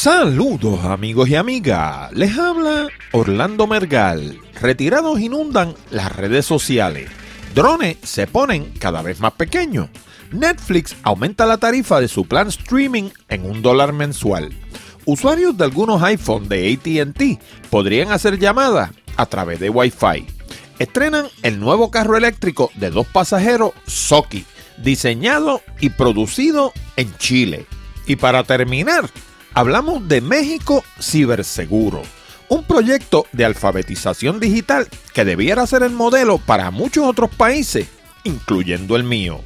Saludos amigos y amigas, les habla Orlando Mergal. Retirados inundan las redes sociales. Drones se ponen cada vez más pequeños. Netflix aumenta la tarifa de su plan streaming en un dólar mensual. Usuarios de algunos iPhone de ATT podrían hacer llamadas a través de Wi-Fi. Estrenan el nuevo carro eléctrico de dos pasajeros Soki, diseñado y producido en Chile. Y para terminar, hablamos de México Ciberseguro, un proyecto de alfabetización digital que debiera ser el modelo para muchos otros países, incluyendo el mío.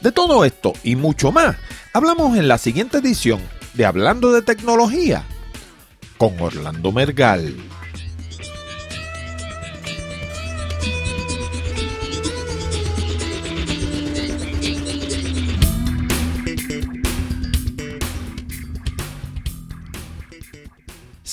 De todo esto y mucho más, hablamos en la siguiente edición de Hablando de Tecnología con Orlando Mergal.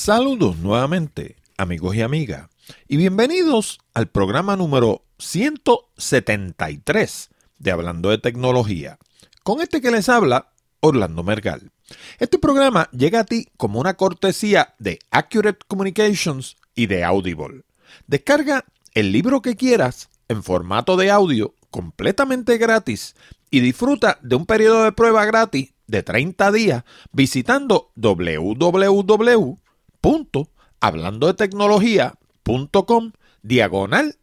Saludos nuevamente, amigos y amigas, y bienvenidos al programa número 173 de Hablando de Tecnología. Con este que les habla, Orlando Mergal. Este programa llega a ti como una cortesía de Accurate Communications y de Audible. Descarga el libro que quieras en formato de audio completamente gratis y disfruta de un periodo de prueba gratis de 30 días visitando www.hablandodetecnología.com diagonal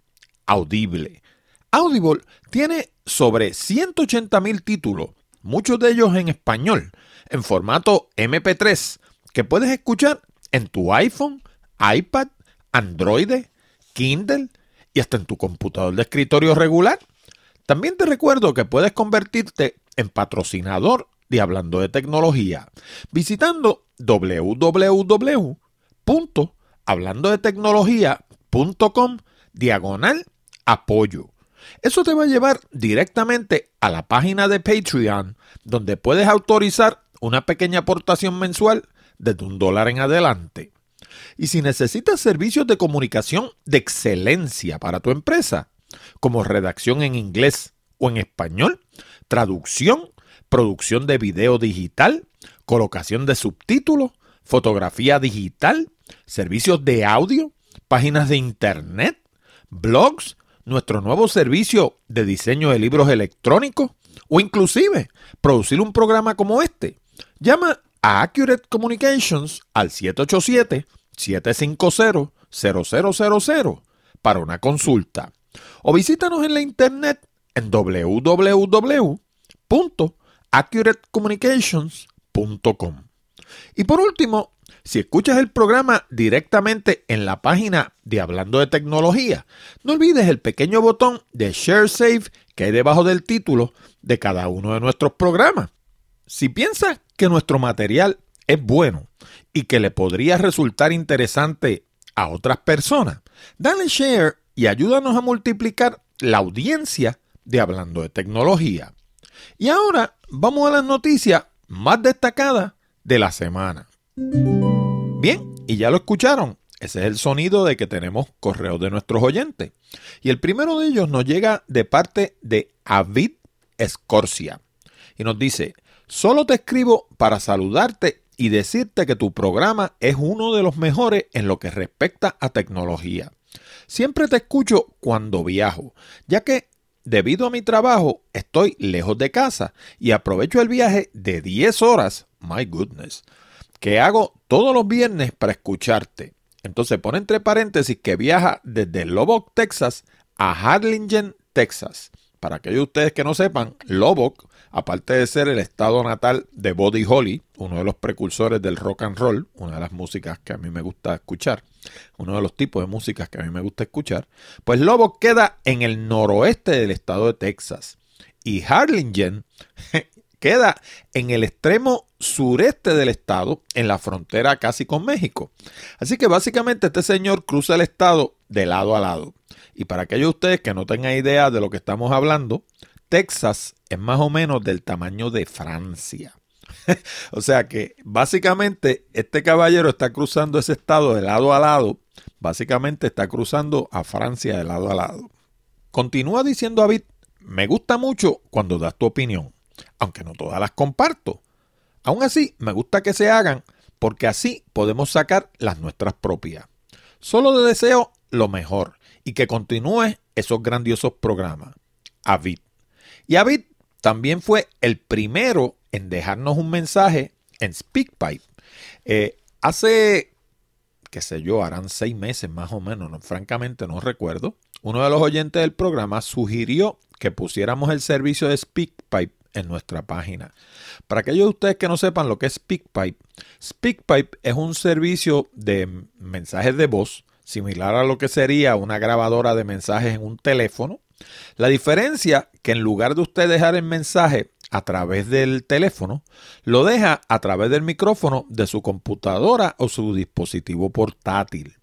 audible. Audible tiene sobre 180 mil títulos, muchos de ellos en español, en formato MP3, que puedes escuchar en tu iPhone, iPad, Android, Kindle y hasta en tu computador de escritorio regular. También te recuerdo que puedes convertirte en patrocinador de Hablando de Tecnología visitando www.hablandodetecnología.com diagonal apoyo. Eso te va a llevar directamente a la página de Patreon, donde puedes autorizar una pequeña aportación mensual desde un dólar en adelante. Y si necesitas servicios de comunicación de excelencia para tu empresa, como redacción en inglés o en español, traducción, producción de video digital, colocación de subtítulos, fotografía digital, servicios de audio, páginas de internet, blogs, nuestro nuevo servicio de diseño de libros electrónicos o inclusive producir un programa como este. Llama a Accurate Communications al 787-750-0000 para una consulta o visítanos en la internet en www.accuratecommunications.com. Y por último, si escuchas el programa directamente en la página de Hablando de Tecnología, no olvides el pequeño botón de Share Save que hay debajo del título de cada uno de nuestros programas. Si piensas que nuestro material es bueno y que le podría resultar interesante a otras personas, dale share y ayúdanos a multiplicar la audiencia de Hablando de Tecnología. Y ahora vamos a las noticias más destacadas de la semana. Bien, y ya lo escucharon. Ese es el sonido de que tenemos correos de nuestros oyentes. Y el primero de ellos nos llega de parte de Avid Escorcia. Y nos dice, solo te escribo para saludarte y decirte que tu programa es uno de los mejores en lo que respecta a tecnología. Siempre te escucho cuando viajo, ya que debido a mi trabajo estoy lejos de casa y aprovecho el viaje de 10 horas, my goodness, que hago todos los viernes para escucharte. Entonces pone entre paréntesis que viaja desde Lubbock, Texas a Harlingen, Texas. Para aquellos de ustedes que no sepan, Lubbock, aparte de ser el estado natal de Buddy Holly, uno de los precursores del rock and roll, una de las músicas que a mí me gusta escuchar, uno de los tipos de músicas que a mí me gusta escuchar, pues Lubbock queda en el noroeste del estado de Texas. Y Harlingen queda en el extremo sureste del estado, en la frontera casi con México. Así que básicamente este señor cruza el estado de lado a lado. Y para aquellos de ustedes que no tengan idea de lo que estamos hablando, Texas es más o menos del tamaño de Francia. o sea que básicamente este caballero está cruzando ese estado de lado a lado. Básicamente está cruzando a Francia de lado a lado. Continúa diciendo David, me gusta mucho cuando das tu opinión, aunque no todas las comparto. Aún así, me gusta que se hagan porque así podemos sacar las nuestras propias. Solo le deseo lo mejor y que continúe esos grandiosos programas. Avid. Y Avid también fue el primero en dejarnos un mensaje en SpeakPipe. Eh, hace, qué sé yo, harán seis meses más o menos, francamente no recuerdo. Uno de los oyentes del programa sugirió que pusiéramos el servicio de SpeakPipe en nuestra página. Para aquellos de ustedes que no sepan lo que es SpeakPipe, SpeakPipe es un servicio de mensajes de voz similar a lo que sería una grabadora de mensajes en un teléfono. La diferencia que en lugar de usted dejar el mensaje a través del teléfono, lo deja a través del micrófono de su computadora o su dispositivo portátil.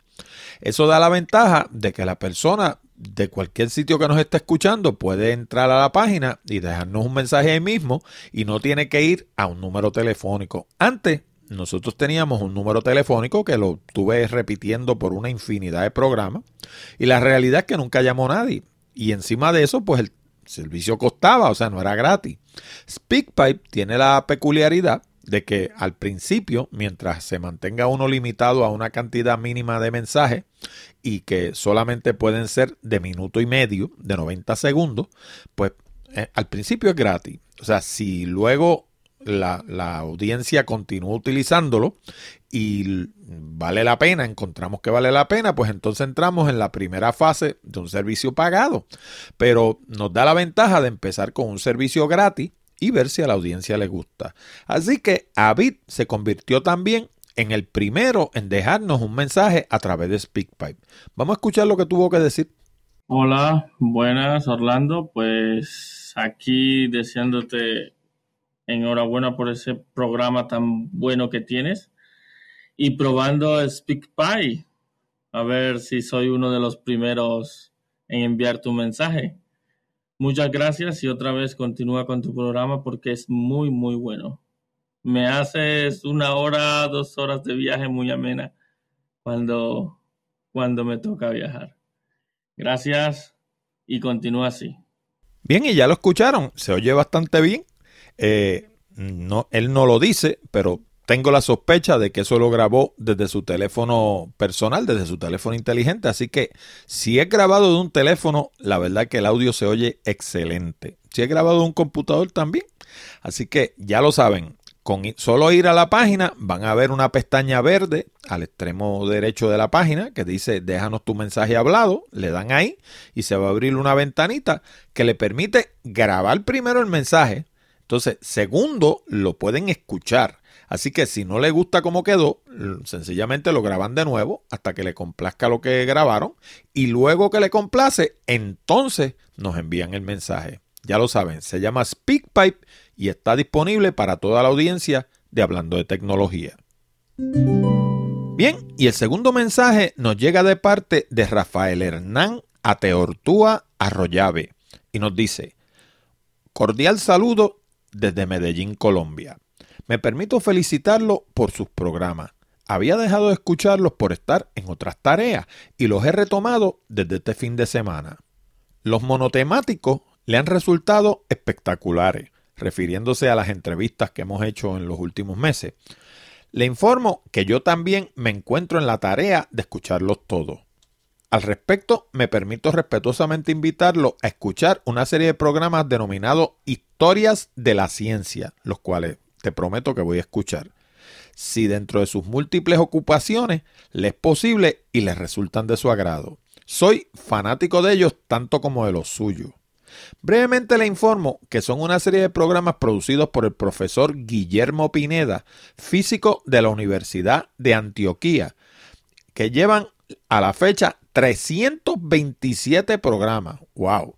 Eso da la ventaja de que la persona de cualquier sitio que nos esté escuchando puede entrar a la página y dejarnos un mensaje ahí mismo y no tiene que ir a un número telefónico. Antes nosotros teníamos un número telefónico que lo tuve repitiendo por una infinidad de programas y la realidad es que nunca llamó nadie. Y encima de eso, pues el servicio costaba, o sea, no era gratis. SpeakPipe tiene la peculiaridad de que al principio, mientras se mantenga uno limitado a una cantidad mínima de mensajes y que solamente pueden ser de minuto y medio, de 90 segundos, pues eh, al principio es gratis. O sea, si luego la, la, audiencia continúa utilizándolo y vale la pena, encontramos que vale la pena, pues entonces entramos en la primera fase de un servicio pagado. Pero nos da la ventaja de empezar con un servicio gratis y ver si a la audiencia le gusta. Así que Avid se convirtió también en el primero en dejarnos un mensaje a través de SpeakPipe. Vamos a escuchar lo que tuvo que decir. Hola, buenas Orlando, pues aquí deseándote enhorabuena por ese programa tan bueno que tienes y probando SpeakPipe a ver si soy uno de los primeros en enviar tu mensaje. Muchas gracias y otra vez continúa con tu programa porque es muy, muy bueno. Me haces una hora, dos horas de viaje muy amena cuando, cuando me toca viajar. Gracias y continúa así. Bien, y ya lo escucharon, se oye bastante bien. Eh, no, él no lo dice, pero tengo la sospecha de que eso lo grabó desde su teléfono personal, desde su teléfono inteligente. Así que si es grabado de un teléfono, la verdad que el audio se oye excelente. Si es grabado de un computador también. Así que ya lo saben. Con solo ir a la página van a ver una pestaña verde al extremo derecho de la página que dice déjanos tu mensaje hablado, le dan ahí y se va a abrir una ventanita que le permite grabar primero el mensaje, entonces segundo lo pueden escuchar Así que si no le gusta cómo quedó, sencillamente lo graban de nuevo hasta que le complazca lo que grabaron y luego que le complace, entonces nos envían el mensaje. Ya lo saben, se llama SpeakPipe y está disponible para toda la audiencia de Hablando de Tecnología. Bien, y el segundo mensaje nos llega de parte de Rafael Hernán Ateortúa Arroyave y nos dice, cordial saludo desde Medellín, Colombia. Me permito felicitarlo por sus programas. Había dejado de escucharlos por estar en otras tareas y los he retomado desde este fin de semana. Los monotemáticos le han resultado espectaculares, refiriéndose a las entrevistas que hemos hecho en los últimos meses. Le informo que yo también me encuentro en la tarea de escucharlos todos. Al respecto, me permito respetuosamente invitarlo a escuchar una serie de programas denominados Historias de la Ciencia, los cuales te prometo que voy a escuchar. Si dentro de sus múltiples ocupaciones le es posible y les resultan de su agrado. Soy fanático de ellos tanto como de los suyos. Brevemente le informo que son una serie de programas producidos por el profesor Guillermo Pineda, físico de la Universidad de Antioquía, que llevan a la fecha 327 programas. ¡Wow!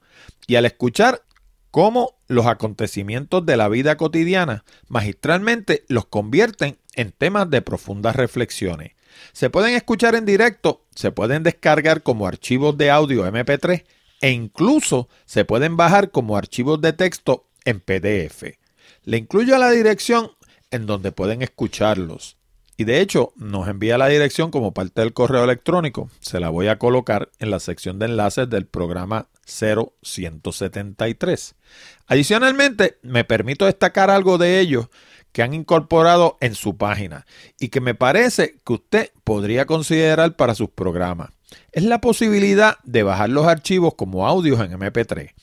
Y al escuchar cómo los acontecimientos de la vida cotidiana magistralmente los convierten en temas de profundas reflexiones. Se pueden escuchar en directo, se pueden descargar como archivos de audio MP3 e incluso se pueden bajar como archivos de texto en PDF. Le incluyo la dirección en donde pueden escucharlos. Y de hecho, nos envía la dirección como parte del correo electrónico. Se la voy a colocar en la sección de enlaces del programa 0173. Adicionalmente, me permito destacar algo de ellos que han incorporado en su página y que me parece que usted podría considerar para sus programas. Es la posibilidad de bajar los archivos como audios en MP3.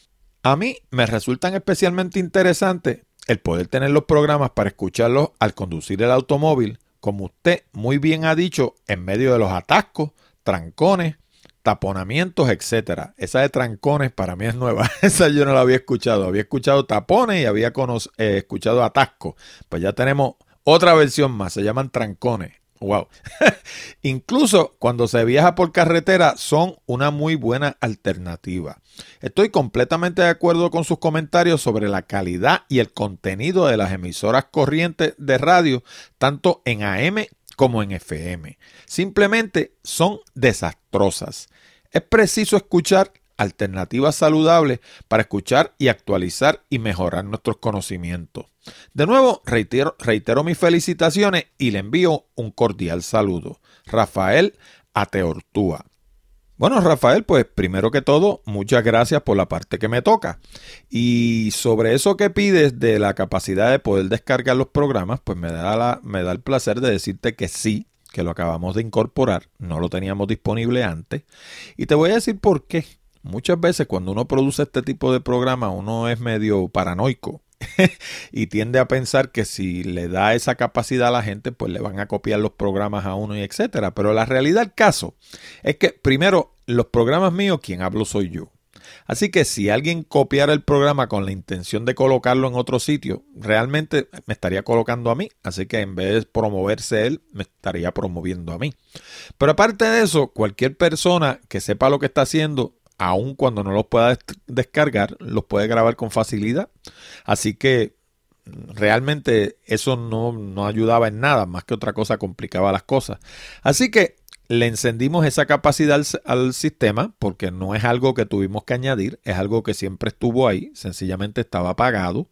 A mí me resultan especialmente interesantes el poder tener los programas para escucharlos al conducir el automóvil, como usted muy bien ha dicho, en medio de los atascos, trancones, taponamientos, etcétera. Esa de trancones para mí es nueva. Esa yo no la había escuchado. Había escuchado tapones y había eh, escuchado atascos. Pues ya tenemos otra versión más. Se llaman trancones. Wow. Incluso cuando se viaja por carretera son una muy buena alternativa. Estoy completamente de acuerdo con sus comentarios sobre la calidad y el contenido de las emisoras corrientes de radio, tanto en AM como en FM. Simplemente son desastrosas. Es preciso escuchar alternativas saludables para escuchar y actualizar y mejorar nuestros conocimientos. De nuevo, reitero, reitero mis felicitaciones y le envío un cordial saludo. Rafael Ateortúa. Bueno, Rafael, pues primero que todo, muchas gracias por la parte que me toca. Y sobre eso que pides de la capacidad de poder descargar los programas, pues me da, la, me da el placer de decirte que sí, que lo acabamos de incorporar, no lo teníamos disponible antes. Y te voy a decir por qué. Muchas veces cuando uno produce este tipo de programa, uno es medio paranoico y tiende a pensar que si le da esa capacidad a la gente, pues le van a copiar los programas a uno y etcétera. Pero la realidad del caso es que primero, los programas míos, quien hablo soy yo. Así que si alguien copiara el programa con la intención de colocarlo en otro sitio, realmente me estaría colocando a mí. Así que en vez de promoverse él, me estaría promoviendo a mí. Pero aparte de eso, cualquier persona que sepa lo que está haciendo aun cuando no los pueda descargar, los puede grabar con facilidad. Así que realmente eso no, no, ayudaba en nada, más que otra cosa complicaba las cosas. Así que le encendimos esa capacidad al, al, sistema porque no es algo que tuvimos que añadir, es algo que siempre estuvo ahí, sencillamente estaba apagado.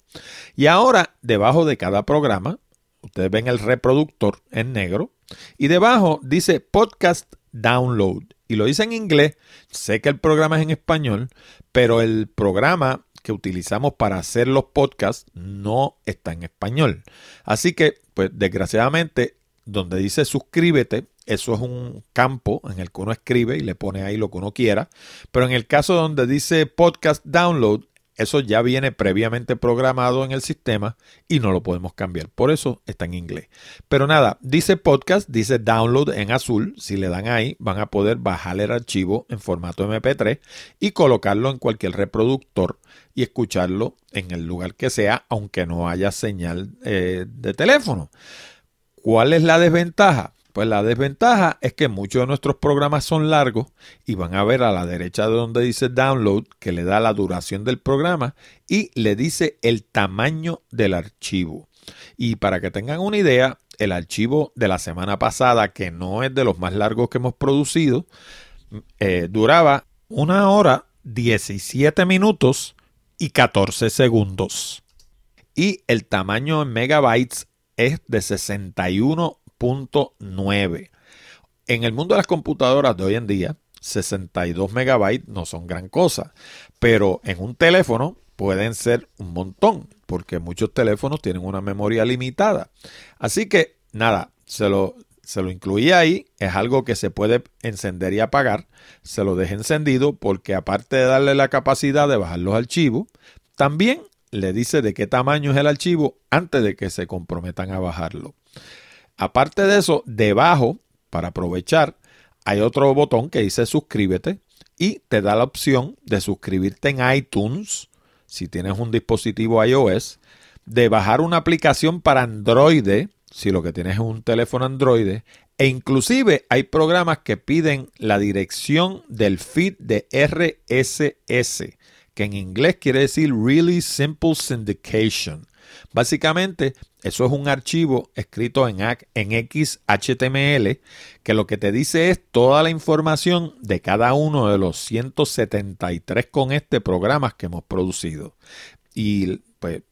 Y ahora, debajo de cada programa, ustedes ven el reproductor en negro y debajo dice podcast download y lo hice en inglés. Sé que el programa es en español, pero el programa que utilizamos para hacer los podcasts no está en español. Así que, pues desgraciadamente, donde dice suscríbete, eso es un campo en el que uno escribe y le pone ahí lo que uno quiera. Pero en el caso donde dice podcast download, eso ya viene previamente programado en el sistema y no lo podemos cambiar. Por eso está en inglés. Pero nada, dice podcast, dice download en azul. Si le dan ahí, van a poder bajar el archivo en formato MP3 y colocarlo en cualquier reproductor y escucharlo en el lugar que sea, aunque no haya señal eh, de teléfono. ¿Cuál es la desventaja? Pues la desventaja es que muchos de nuestros programas son largos y van a ver a la derecha de donde dice download que le da la duración del programa y le dice el tamaño del archivo. Y para que tengan una idea, el archivo de la semana pasada, que no es de los más largos que hemos producido, eh, duraba una hora, 17 minutos y 14 segundos. Y el tamaño en megabytes es de 61 en el mundo de las computadoras de hoy en día, 62 megabytes no son gran cosa, pero en un teléfono pueden ser un montón, porque muchos teléfonos tienen una memoria limitada. Así que nada, se lo, se lo incluí ahí, es algo que se puede encender y apagar, se lo dejé encendido porque aparte de darle la capacidad de bajar los archivos, también le dice de qué tamaño es el archivo antes de que se comprometan a bajarlo. Aparte de eso, debajo, para aprovechar, hay otro botón que dice suscríbete y te da la opción de suscribirte en iTunes, si tienes un dispositivo iOS, de bajar una aplicación para Android, si lo que tienes es un teléfono Android, e inclusive hay programas que piden la dirección del feed de RSS, que en inglés quiere decir Really Simple Syndication. Básicamente, eso es un archivo escrito en, en XHTML que lo que te dice es toda la información de cada uno de los 173 con este programas que hemos producido. Y pues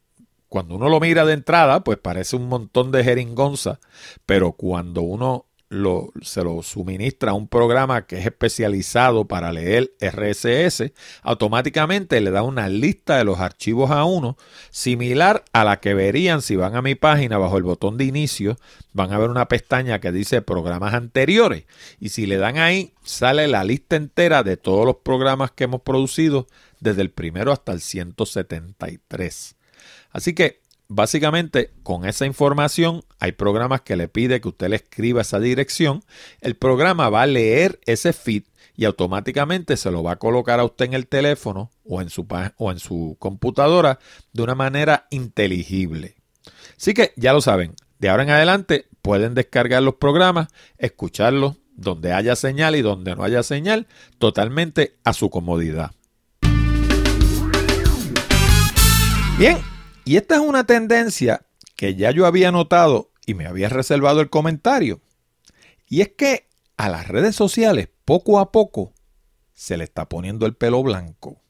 cuando uno lo mira de entrada, pues parece un montón de jeringonza, pero cuando uno se lo suministra un programa que es especializado para leer RSS, automáticamente le da una lista de los archivos a uno, similar a la que verían si van a mi página bajo el botón de inicio, van a ver una pestaña que dice programas anteriores. Y si le dan ahí, sale la lista entera de todos los programas que hemos producido desde el primero hasta el 173. Así que Básicamente, con esa información, hay programas que le pide que usted le escriba esa dirección. El programa va a leer ese feed y automáticamente se lo va a colocar a usted en el teléfono o en su, o en su computadora de una manera inteligible. Así que ya lo saben, de ahora en adelante pueden descargar los programas, escucharlos donde haya señal y donde no haya señal, totalmente a su comodidad. Bien, y esta es una tendencia que ya yo había notado y me había reservado el comentario. Y es que a las redes sociales poco a poco se le está poniendo el pelo blanco.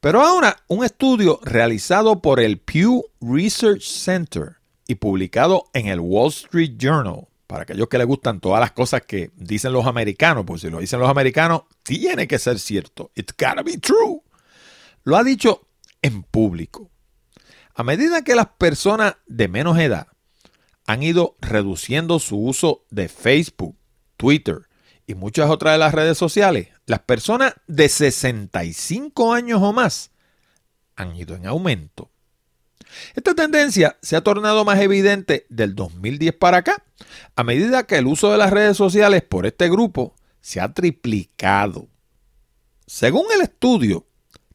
Pero ahora un estudio realizado por el Pew Research Center y publicado en el Wall Street Journal, para aquellos que les gustan todas las cosas que dicen los americanos, pues si lo dicen los americanos, tiene que ser cierto. It's gotta be true. Lo ha dicho en público. A medida que las personas de menos edad han ido reduciendo su uso de Facebook, Twitter y muchas otras de las redes sociales, las personas de 65 años o más han ido en aumento. Esta tendencia se ha tornado más evidente del 2010 para acá, a medida que el uso de las redes sociales por este grupo se ha triplicado. Según el estudio,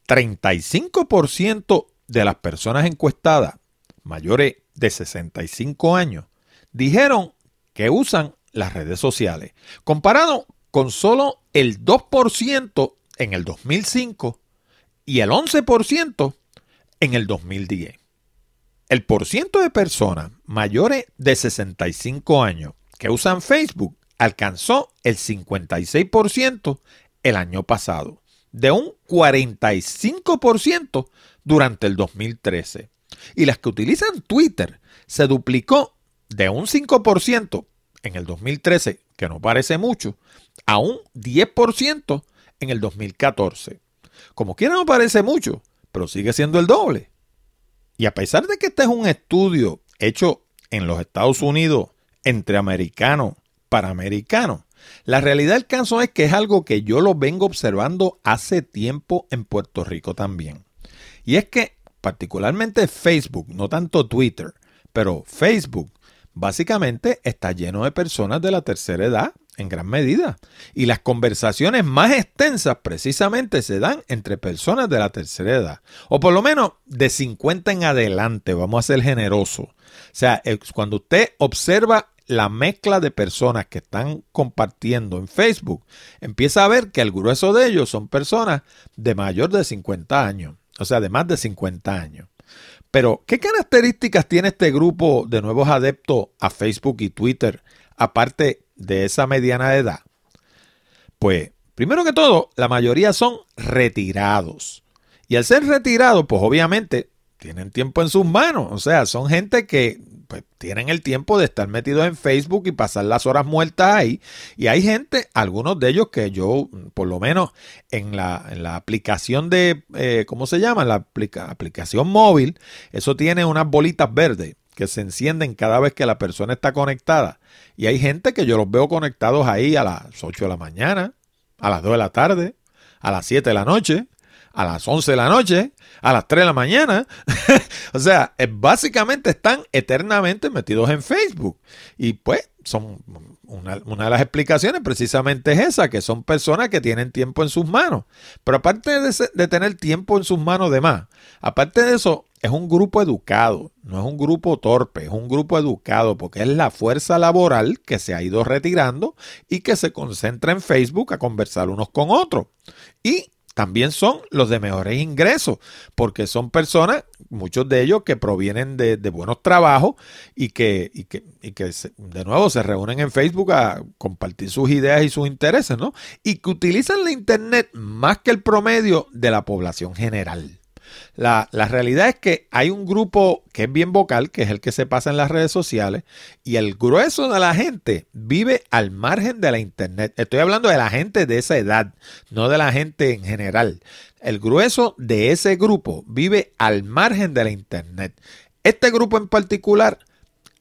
35% de las personas encuestadas mayores de 65 años dijeron que usan las redes sociales, comparado con solo el 2% en el 2005 y el 11% en el 2010. El porciento de personas mayores de 65 años que usan Facebook alcanzó el 56% el año pasado, de un 45% durante el 2013. Y las que utilizan Twitter se duplicó de un 5% en el 2013, que no parece mucho, a un 10% en el 2014. Como quiera no parece mucho, pero sigue siendo el doble. Y a pesar de que este es un estudio hecho en los Estados Unidos entre americanos para americanos, la realidad del caso es que es algo que yo lo vengo observando hace tiempo en Puerto Rico también. Y es que particularmente Facebook, no tanto Twitter, pero Facebook básicamente está lleno de personas de la tercera edad en gran medida. Y las conversaciones más extensas precisamente se dan entre personas de la tercera edad. O por lo menos de 50 en adelante, vamos a ser generosos. O sea, cuando usted observa la mezcla de personas que están compartiendo en Facebook, empieza a ver que el grueso de ellos son personas de mayor de 50 años o sea, de más de 50 años. Pero, ¿qué características tiene este grupo de nuevos adeptos a Facebook y Twitter, aparte de esa mediana edad? Pues, primero que todo, la mayoría son retirados. Y al ser retirados, pues obviamente tienen tiempo en sus manos. O sea, son gente que pues, tienen el tiempo de estar metidos en Facebook y pasar las horas muertas ahí. Y hay gente, algunos de ellos que yo, por lo menos en la, aplicación de, eh, ¿cómo se llama? La aplicación móvil, eso tiene unas bolitas verdes que se encienden cada vez que la persona está conectada. Y hay gente que yo los veo conectados ahí a las 8 de la mañana, a las 2 de la tarde, a las 7 de la noche, a las 11 de la noche, a las 3 de la mañana. o sea, básicamente están eternamente metidos en Facebook. Y pues son una, de las explicaciones precisamente es esa, que son personas que tienen tiempo en sus manos. Pero aparte de, de tener tiempo en sus manos de más, aparte de eso, es un grupo educado, no es un grupo torpe, es un grupo educado porque es la fuerza laboral que se ha ido retirando y que se concentra en Facebook a conversar unos con otros. Y también son los de mejores ingresos, porque son personas, muchos de ellos que provienen de, buenos trabajos y que, y que, y que de nuevo se reúnen en Facebook a compartir sus ideas y sus intereses, ¿no? Y que utilizan la Internet más que el promedio de la población general. La, la, realidad es que hay un grupo que es bien vocal, que es el que se pasa en las redes sociales, y el grueso de la gente vive al margen de la Internet. Estoy hablando de la gente de esa edad, no de la gente en general. El grueso de ese grupo vive al margen de la Internet. Este grupo en particular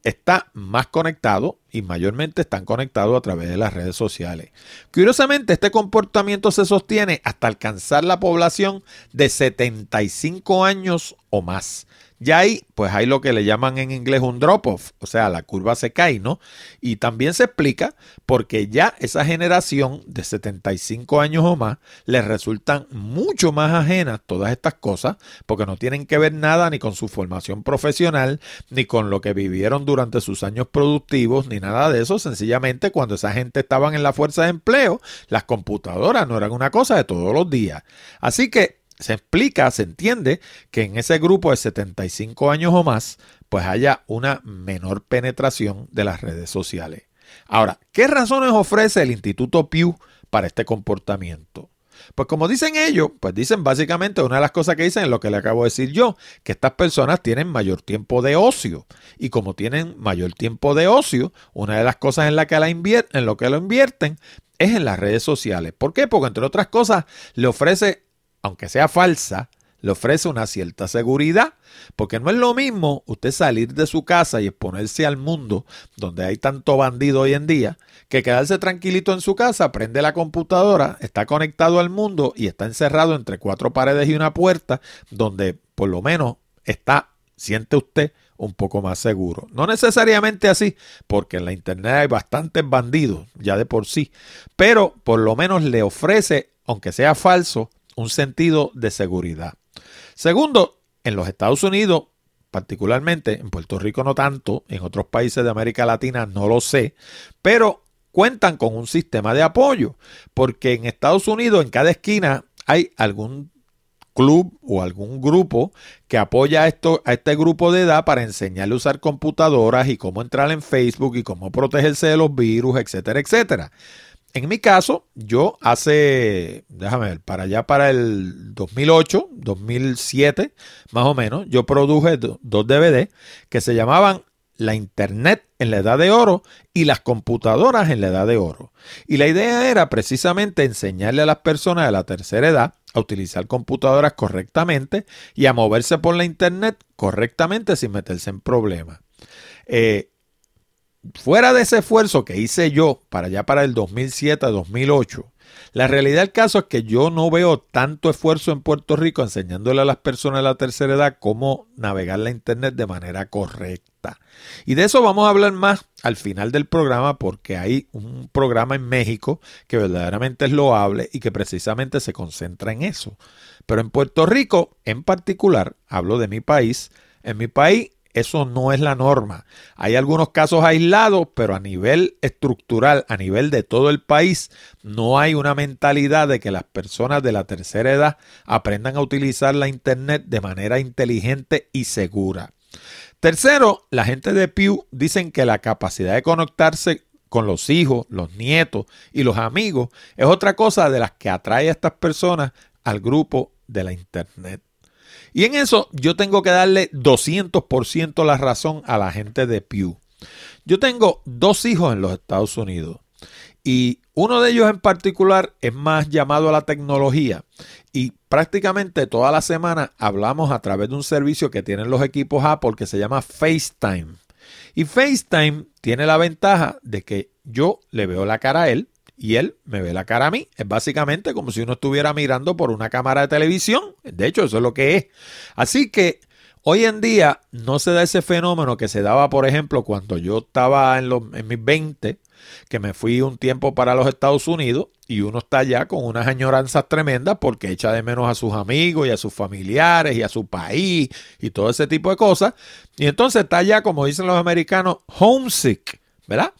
está más conectado y mayormente están conectados a través de las redes sociales. Curiosamente, este comportamiento se sostiene hasta alcanzar la población de 75 años o más. Ya ahí, pues hay lo que le llaman en inglés un drop-off, o sea, la curva se cae, ¿no? Y también se explica porque ya esa generación de 75 años o más les resultan mucho más ajenas todas estas cosas, porque no tienen que ver nada ni con su formación profesional, ni con lo que vivieron durante sus años productivos, ni nada de eso. Sencillamente, cuando esa gente estaban en la fuerza de empleo, las computadoras no eran una cosa de todos los días. Así que se explica, se entiende que en ese grupo de 75 años o más, pues haya una menor penetración de las redes sociales. Ahora, ¿qué razones ofrece el Instituto Pew para este comportamiento? Pues como dicen ellos, pues dicen básicamente una de las cosas que dicen es lo que le acabo de decir yo, que estas personas tienen mayor tiempo de ocio. Y como tienen mayor tiempo de ocio, una de las cosas en, la que la en lo que lo invierten es en las redes sociales. ¿Por qué? Porque entre otras cosas le ofrece aunque sea falsa, le ofrece una cierta seguridad, porque no es lo mismo usted salir de su casa y exponerse al mundo donde hay tanto bandido hoy en día, que quedarse tranquilito en su casa, prende la computadora, está conectado al mundo y está encerrado entre cuatro paredes y una puerta, donde por lo menos está, siente usted un poco más seguro. No necesariamente así, porque en la internet hay bastantes bandidos ya de por sí, pero por lo menos le ofrece, aunque sea falso, un sentido de seguridad. Segundo, en los Estados Unidos, particularmente, en Puerto Rico no tanto, en otros países de América Latina no lo sé, pero cuentan con un sistema de apoyo, porque en Estados Unidos en cada esquina hay algún club o algún grupo que apoya a, esto, a este grupo de edad para enseñarle a usar computadoras y cómo entrar en Facebook y cómo protegerse de los virus, etcétera, etcétera. En mi caso, yo hace, déjame ver, para allá para el 2008, 2007, más o menos, yo produje dos DVD que se llamaban La Internet en la Edad de Oro y las computadoras en la Edad de Oro. Y la idea era precisamente enseñarle a las personas de la tercera edad a utilizar computadoras correctamente y a moverse por la Internet correctamente sin meterse en problemas. Eh, fuera de ese esfuerzo que hice yo para allá para el 2007-2008, la realidad del caso es que yo no veo tanto esfuerzo en Puerto Rico enseñándole a las personas de la tercera edad cómo navegar la Internet de manera correcta. Y de eso vamos a hablar más al final del programa porque hay un programa en México que verdaderamente es loable y que precisamente se concentra en eso. Pero en Puerto Rico, en particular, hablo de mi país, en mi país eso no es la norma. Hay algunos casos aislados, pero a nivel estructural, a nivel de todo el país, no hay una mentalidad de que las personas de la tercera edad aprendan a utilizar la Internet de manera inteligente y segura. Tercero, la gente de Pew dicen que la capacidad de conectarse con los hijos, los nietos y los amigos es otra cosa de las que atrae a estas personas al grupo de la Internet. Y en eso yo tengo que darle 200% la razón a la gente de Pew. Yo tengo dos hijos en los Estados Unidos y uno de ellos en particular es más llamado a la tecnología y prácticamente toda la semana hablamos a través de un servicio que tienen los equipos Apple que se llama FaceTime. Y FaceTime tiene la ventaja de que yo le veo la cara a él, y él me ve la cara a mí. Es básicamente como si uno estuviera mirando por una cámara de televisión. De hecho, eso es lo que es. Así que hoy en día no se da ese fenómeno que se daba, por ejemplo, cuando yo estaba en, los, en mis 20, que me fui un tiempo para los Estados Unidos y uno está allá con unas añoranzas tremendas porque echa de menos a sus amigos y a sus familiares y a su país y todo ese tipo de cosas. Y entonces está allá, como dicen los americanos, homesick, ¿verdad?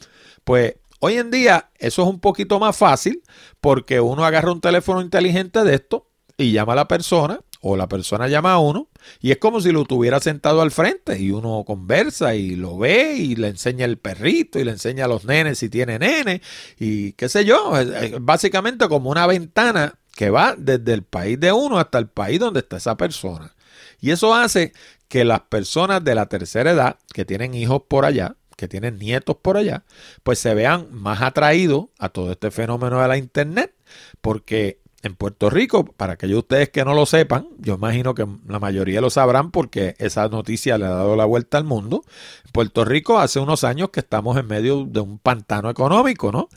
Pues Hoy en día eso es un poquito más fácil porque uno agarra un teléfono inteligente de esto y llama a la persona o la persona llama a uno y es como si lo tuviera sentado al frente y uno conversa y lo ve y le enseña el perrito y le enseña a los nenes si tiene nene y qué sé yo, básicamente como una ventana que va desde el país de uno hasta el país donde está esa persona. Y eso hace que las personas de la tercera edad que tienen hijos por allá, que tienen nietos por allá, pues se vean más atraídos a todo este fenómeno de la Internet, porque en Puerto Rico, para aquellos de ustedes que no lo sepan, yo imagino que la mayoría lo sabrán porque esa noticia le ha dado la vuelta al mundo. Puerto Rico hace unos años que estamos en medio de un pantano económico, ¿no?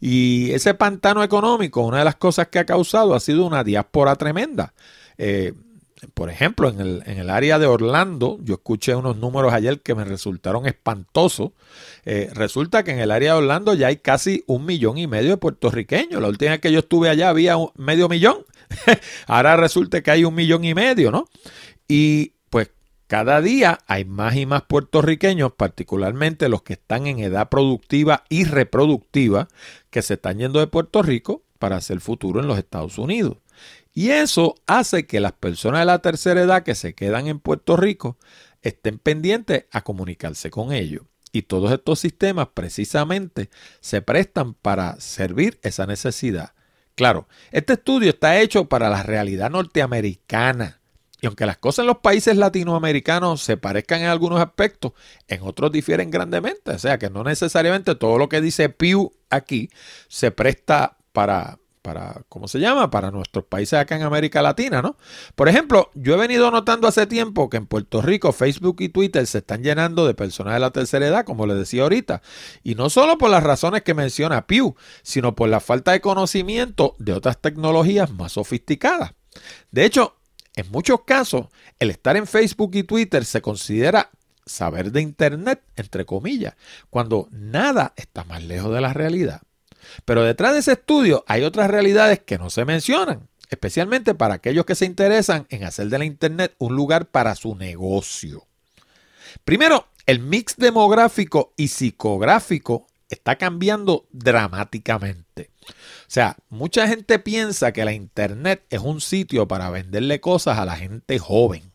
Y ese pantano económico, una de las cosas que ha causado ha sido una diáspora tremenda. Eh, por ejemplo, en el, en el, área de Orlando, yo escuché unos números ayer que me resultaron espantosos. Eh, resulta que en el área de Orlando ya hay casi un millón y medio de puertorriqueños. La última vez que yo estuve allá había medio millón. Ahora resulta que hay un millón y medio, ¿no? Y pues cada día hay más y más puertorriqueños, particularmente los que están en edad productiva y reproductiva, que se están yendo de Puerto Rico para hacer futuro en los Estados Unidos. Y eso hace que las personas de la tercera edad que se quedan en Puerto Rico estén pendientes a comunicarse con ellos. Y todos estos sistemas precisamente se prestan para servir esa necesidad. Claro, este estudio está hecho para la realidad norteamericana. Y aunque las cosas en los países latinoamericanos se parezcan en algunos aspectos, en otros difieren grandemente. O sea que no necesariamente todo lo que dice Pew aquí se presta para, para, ¿cómo se llama? Para nuestros países acá en América Latina, ¿no? Por ejemplo, yo he venido notando hace tiempo que en Puerto Rico Facebook y Twitter se están llenando de personas de la tercera edad, como les decía ahorita, y no solo por las razones que menciona Pew, sino por la falta de conocimiento de otras tecnologías más sofisticadas. De hecho, en muchos casos, el estar en Facebook y Twitter se considera saber de Internet, entre comillas, cuando nada está más lejos de la realidad. Pero detrás de ese estudio hay otras realidades que no se mencionan, especialmente para aquellos que se interesan en hacer de la Internet un lugar para su negocio. Primero, el mix demográfico y psicográfico está cambiando dramáticamente. O sea, mucha gente piensa que la Internet es un sitio para venderle cosas a la gente joven.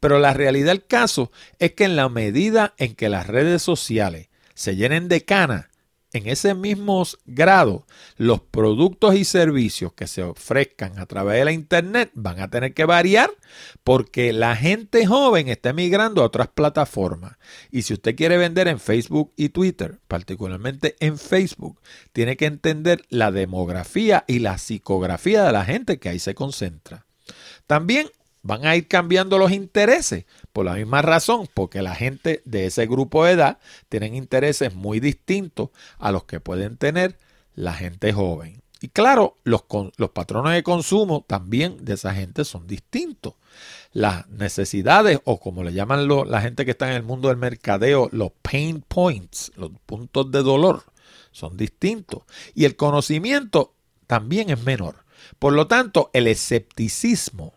Pero la realidad del caso es que en la medida en que las redes sociales se llenen de canas, en ese mismo grado, los productos y servicios que se ofrezcan a través de la Internet van a tener que variar porque la gente joven está emigrando a otras plataformas. Y si usted quiere vender en Facebook y Twitter, particularmente en Facebook, tiene que entender la demografía y la psicografía de la gente que ahí se concentra. También van a ir cambiando los intereses por la misma razón, porque la gente de ese grupo de edad tienen intereses muy distintos a los que pueden tener la gente joven. Y claro, los, los patrones de consumo también de esa gente son distintos. Las necesidades, o como le llaman la gente que está en el mundo del mercadeo, los pain points, los puntos de dolor, son distintos. Y el conocimiento también es menor. Por lo tanto, el escepticismo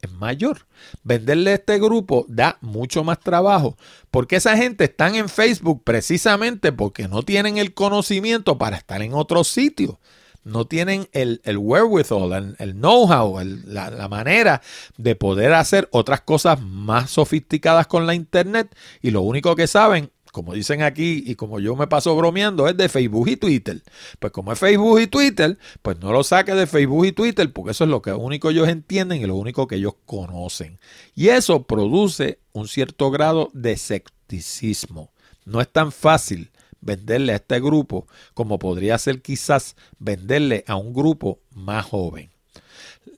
es mayor. Venderle a este grupo da mucho más trabajo, porque esa gente están en Facebook precisamente porque no tienen el conocimiento para estar en otro sitio. No tienen el, el wherewithal, el, know-how, la, la manera de poder hacer otras cosas más sofisticadas con la Internet y lo único que saben como dicen aquí y como yo me paso bromeando, es de Facebook y Twitter. Pues como es Facebook y Twitter, pues no lo saque de Facebook y Twitter porque eso es lo que único ellos entienden y lo único que ellos conocen. Y eso produce un cierto grado de escepticismo. No es tan fácil venderle a este grupo como podría ser quizás venderle a un grupo más joven.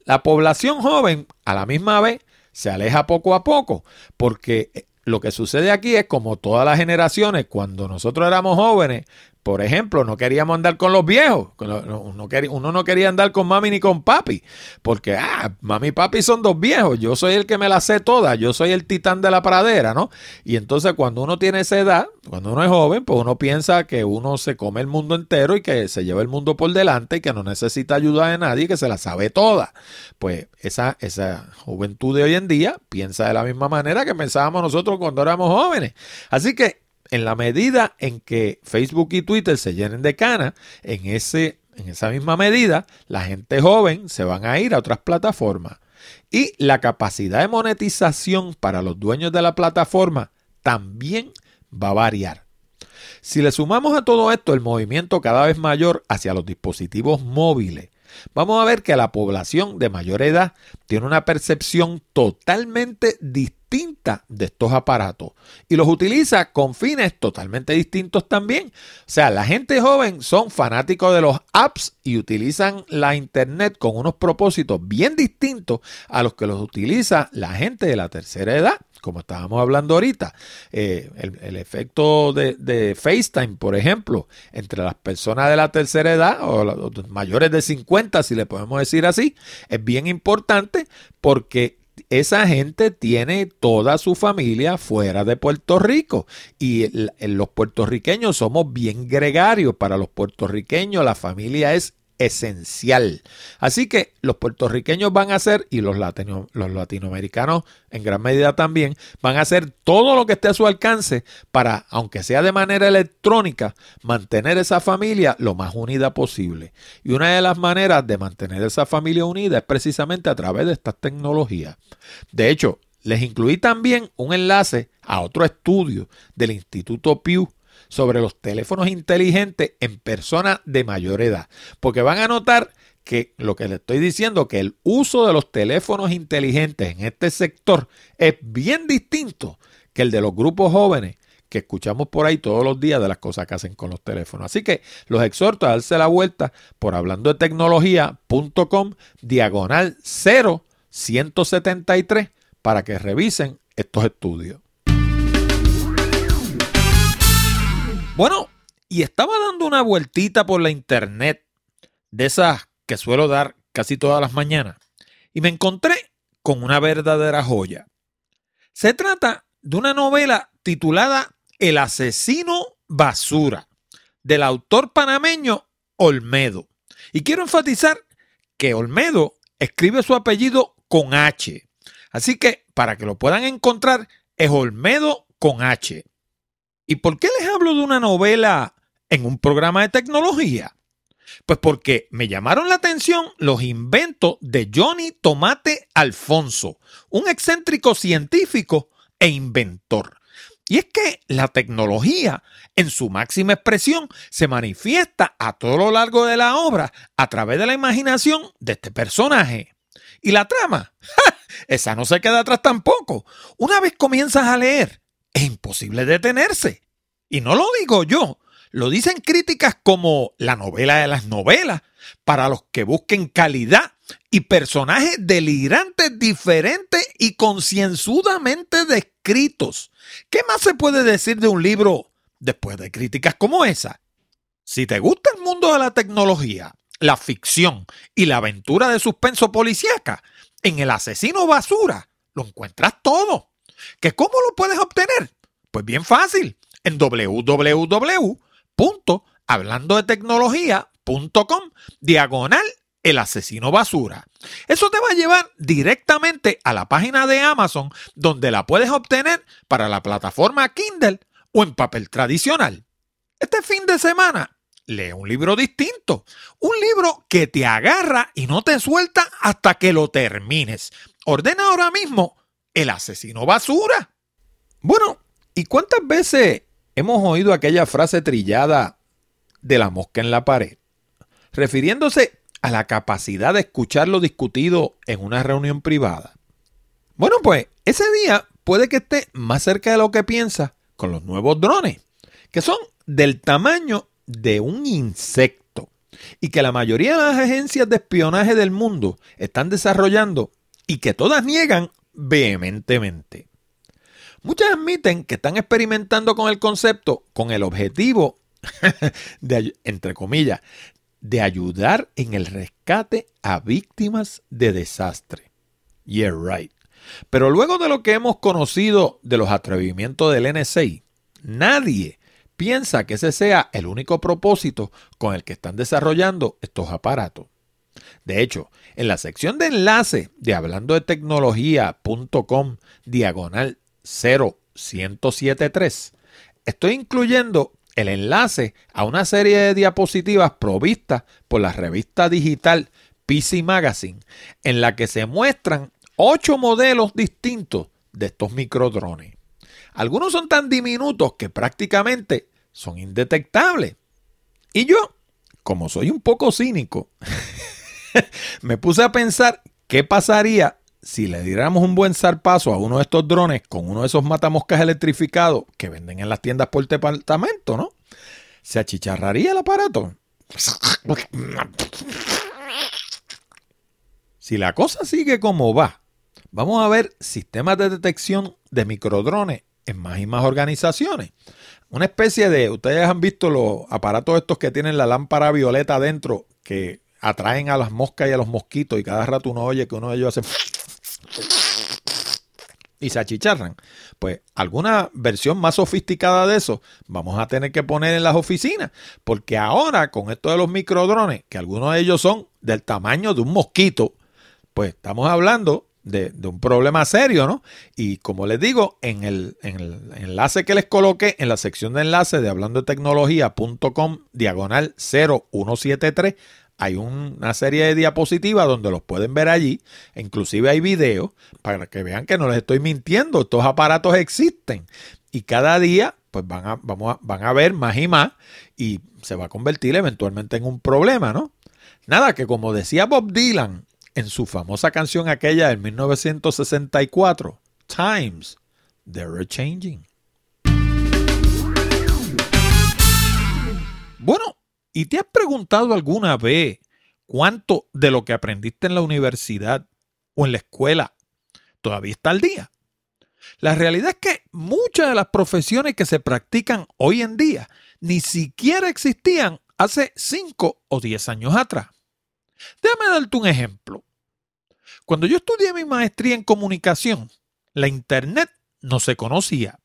La población joven a la misma vez se aleja poco a poco porque lo que sucede aquí es como todas las generaciones, cuando nosotros éramos jóvenes, por ejemplo, no queríamos andar con los viejos. Uno, no quería andar con mami ni con papi. Porque, ah, mami y papi son dos viejos. Yo soy el que me la sé toda. Yo soy el titán de la pradera, ¿no? Y entonces cuando uno tiene esa edad, cuando uno es joven, pues uno piensa que uno se come el mundo entero y que se lleva el mundo por delante y que no necesita ayuda de nadie y que se la sabe toda. Pues esa, esa juventud de hoy en día piensa de la misma manera que pensábamos nosotros cuando éramos jóvenes. Así que en la medida en que Facebook y Twitter se llenen de cana, en, en esa misma medida, la gente joven se van a ir a otras plataformas. Y la capacidad de monetización para los dueños de la plataforma también va a variar. Si le sumamos a todo esto el movimiento cada vez mayor hacia los dispositivos móviles, vamos a ver que la población de mayor edad tiene una percepción totalmente distinta de estos aparatos y los utiliza con fines totalmente distintos también. O sea, la gente joven son fanáticos de los apps y utilizan la internet con unos propósitos bien distintos a los que los utiliza la gente de la tercera edad como estábamos hablando ahorita, eh, el, efecto de, FaceTime, por ejemplo, entre las personas de la tercera edad o los mayores de 50, si le podemos decir así, es bien importante porque esa gente tiene toda su familia fuera de Puerto Rico y los puertorriqueños somos bien gregarios. Para los puertorriqueños la familia es esencial. Así que los puertorriqueños van a hacer, y los, los latinoamericanos en gran medida también, van a hacer todo lo que esté a su alcance para, aunque sea de manera electrónica, mantener esa familia lo más unida posible. Y una de las maneras de mantener esa familia unida es precisamente a través de estas tecnologías. De hecho, les incluí también un enlace a otro estudio del Instituto Pew sobre los teléfonos inteligentes en personas de mayor edad. Porque van a notar que lo que le estoy diciendo, que el uso de los teléfonos inteligentes en este sector es bien distinto que el de los grupos jóvenes que escuchamos por ahí todos los días de las cosas que hacen con los teléfonos. Así que los exhorto a darse la vuelta por hablando de tecnología.com diagonal 0173 para que revisen estos estudios. Bueno, y estaba dando una vueltita por la internet, de esas que suelo dar casi todas las mañanas, y me encontré con una verdadera joya. Se trata de una novela titulada El asesino basura, del autor panameño Olmedo. Y quiero enfatizar que Olmedo escribe su apellido con H. Así que para que lo puedan encontrar es Olmedo con H. ¿Y por qué les hablo de una novela en un programa de tecnología? Pues porque me llamaron la atención los inventos de Johnny Tomate Alfonso, un excéntrico científico e inventor. Y es que la tecnología, en su máxima expresión, se manifiesta a todo lo largo de la obra a través de la imaginación de este personaje. ¿Y la trama? Esa no se queda atrás tampoco. Una vez comienzas a leer, es imposible detenerse. Y no lo digo yo, lo dicen críticas como la novela de las novelas, para los que busquen calidad y personajes delirantes, diferentes y concienzudamente descritos. ¿Qué más se puede decir de un libro después de críticas como esa? Si te gusta el mundo de la tecnología, la ficción y la aventura de suspenso policíaca, en El asesino basura lo encuentras todo. ¿Que cómo lo puedes obtener? Pues bien fácil, en www.hablandodetecnología.com diagonal el asesino basura. Eso te va a llevar directamente a la página de Amazon donde la puedes obtener para la plataforma Kindle o en papel tradicional. Este fin de semana lee un libro distinto, un libro que te agarra y no te suelta hasta que lo termines. Ordena ahora mismo el asesino basura. Bueno, ¿y cuántas veces hemos oído aquella frase trillada de la mosca en la pared? Refiriéndose a la capacidad de escuchar lo discutido en una reunión privada. Bueno, pues ese día puede que esté más cerca de lo que piensa con los nuevos drones, que son del tamaño de un insecto y que la mayoría de las agencias de espionaje del mundo están desarrollando y que todas niegan vehementemente. Muchas admiten que están experimentando con el concepto con el objetivo, de, entre comillas, de ayudar en el rescate a víctimas de desastre. Yeah, right. Pero luego de lo que hemos conocido de los atrevimientos del NSA, nadie piensa que ese sea el único propósito con el que están desarrollando estos aparatos. De hecho, en la sección de enlace de hablando de tecnología.com diagonal 0173, estoy incluyendo el enlace a una serie de diapositivas provistas por la revista digital PC Magazine, en la que se muestran ocho modelos distintos de estos microdrones. Algunos son tan diminutos que prácticamente son indetectables. Y yo, como soy un poco cínico, me puse a pensar qué pasaría si le diéramos un buen zarpazo a uno de estos drones con uno de esos matamoscas electrificados que venden en las tiendas por departamento, ¿no? ¿Se achicharraría el aparato? Si la cosa sigue como va, vamos a ver sistemas de detección de microdrones en más y más organizaciones. Una especie de, ustedes han visto los aparatos estos que tienen la lámpara violeta adentro que atraen a las moscas y a los mosquitos y cada rato uno oye que uno de ellos hace y se achicharran. Pues alguna versión más sofisticada de eso vamos a tener que poner en las oficinas, porque ahora con esto de los microdrones, que algunos de ellos son del tamaño de un mosquito, pues estamos hablando de, un problema serio, ¿no? Y como les digo, en el, en el, enlace que les coloqué en la sección de enlace de hablando de tecnología.com diagonal 0173, hay una serie de diapositivas donde los pueden ver allí. Inclusive hay videos para que vean que no les estoy mintiendo. Estos aparatos existen. Y cada día pues van a, vamos van a ver más y más y se va a convertir eventualmente en un problema, ¿no? Nada, que como decía Bob Dylan en su famosa canción aquella de 1964, Times, they're changing. Bueno, ¿Y te has preguntado alguna vez cuánto de lo que aprendiste en la universidad o en la escuela todavía está al día? La realidad es que muchas de las profesiones que se practican hoy en día ni siquiera existían hace 5 o 10 años atrás. Déjame darte un ejemplo. Cuando yo estudié mi maestría en comunicación, la Internet no se conocía.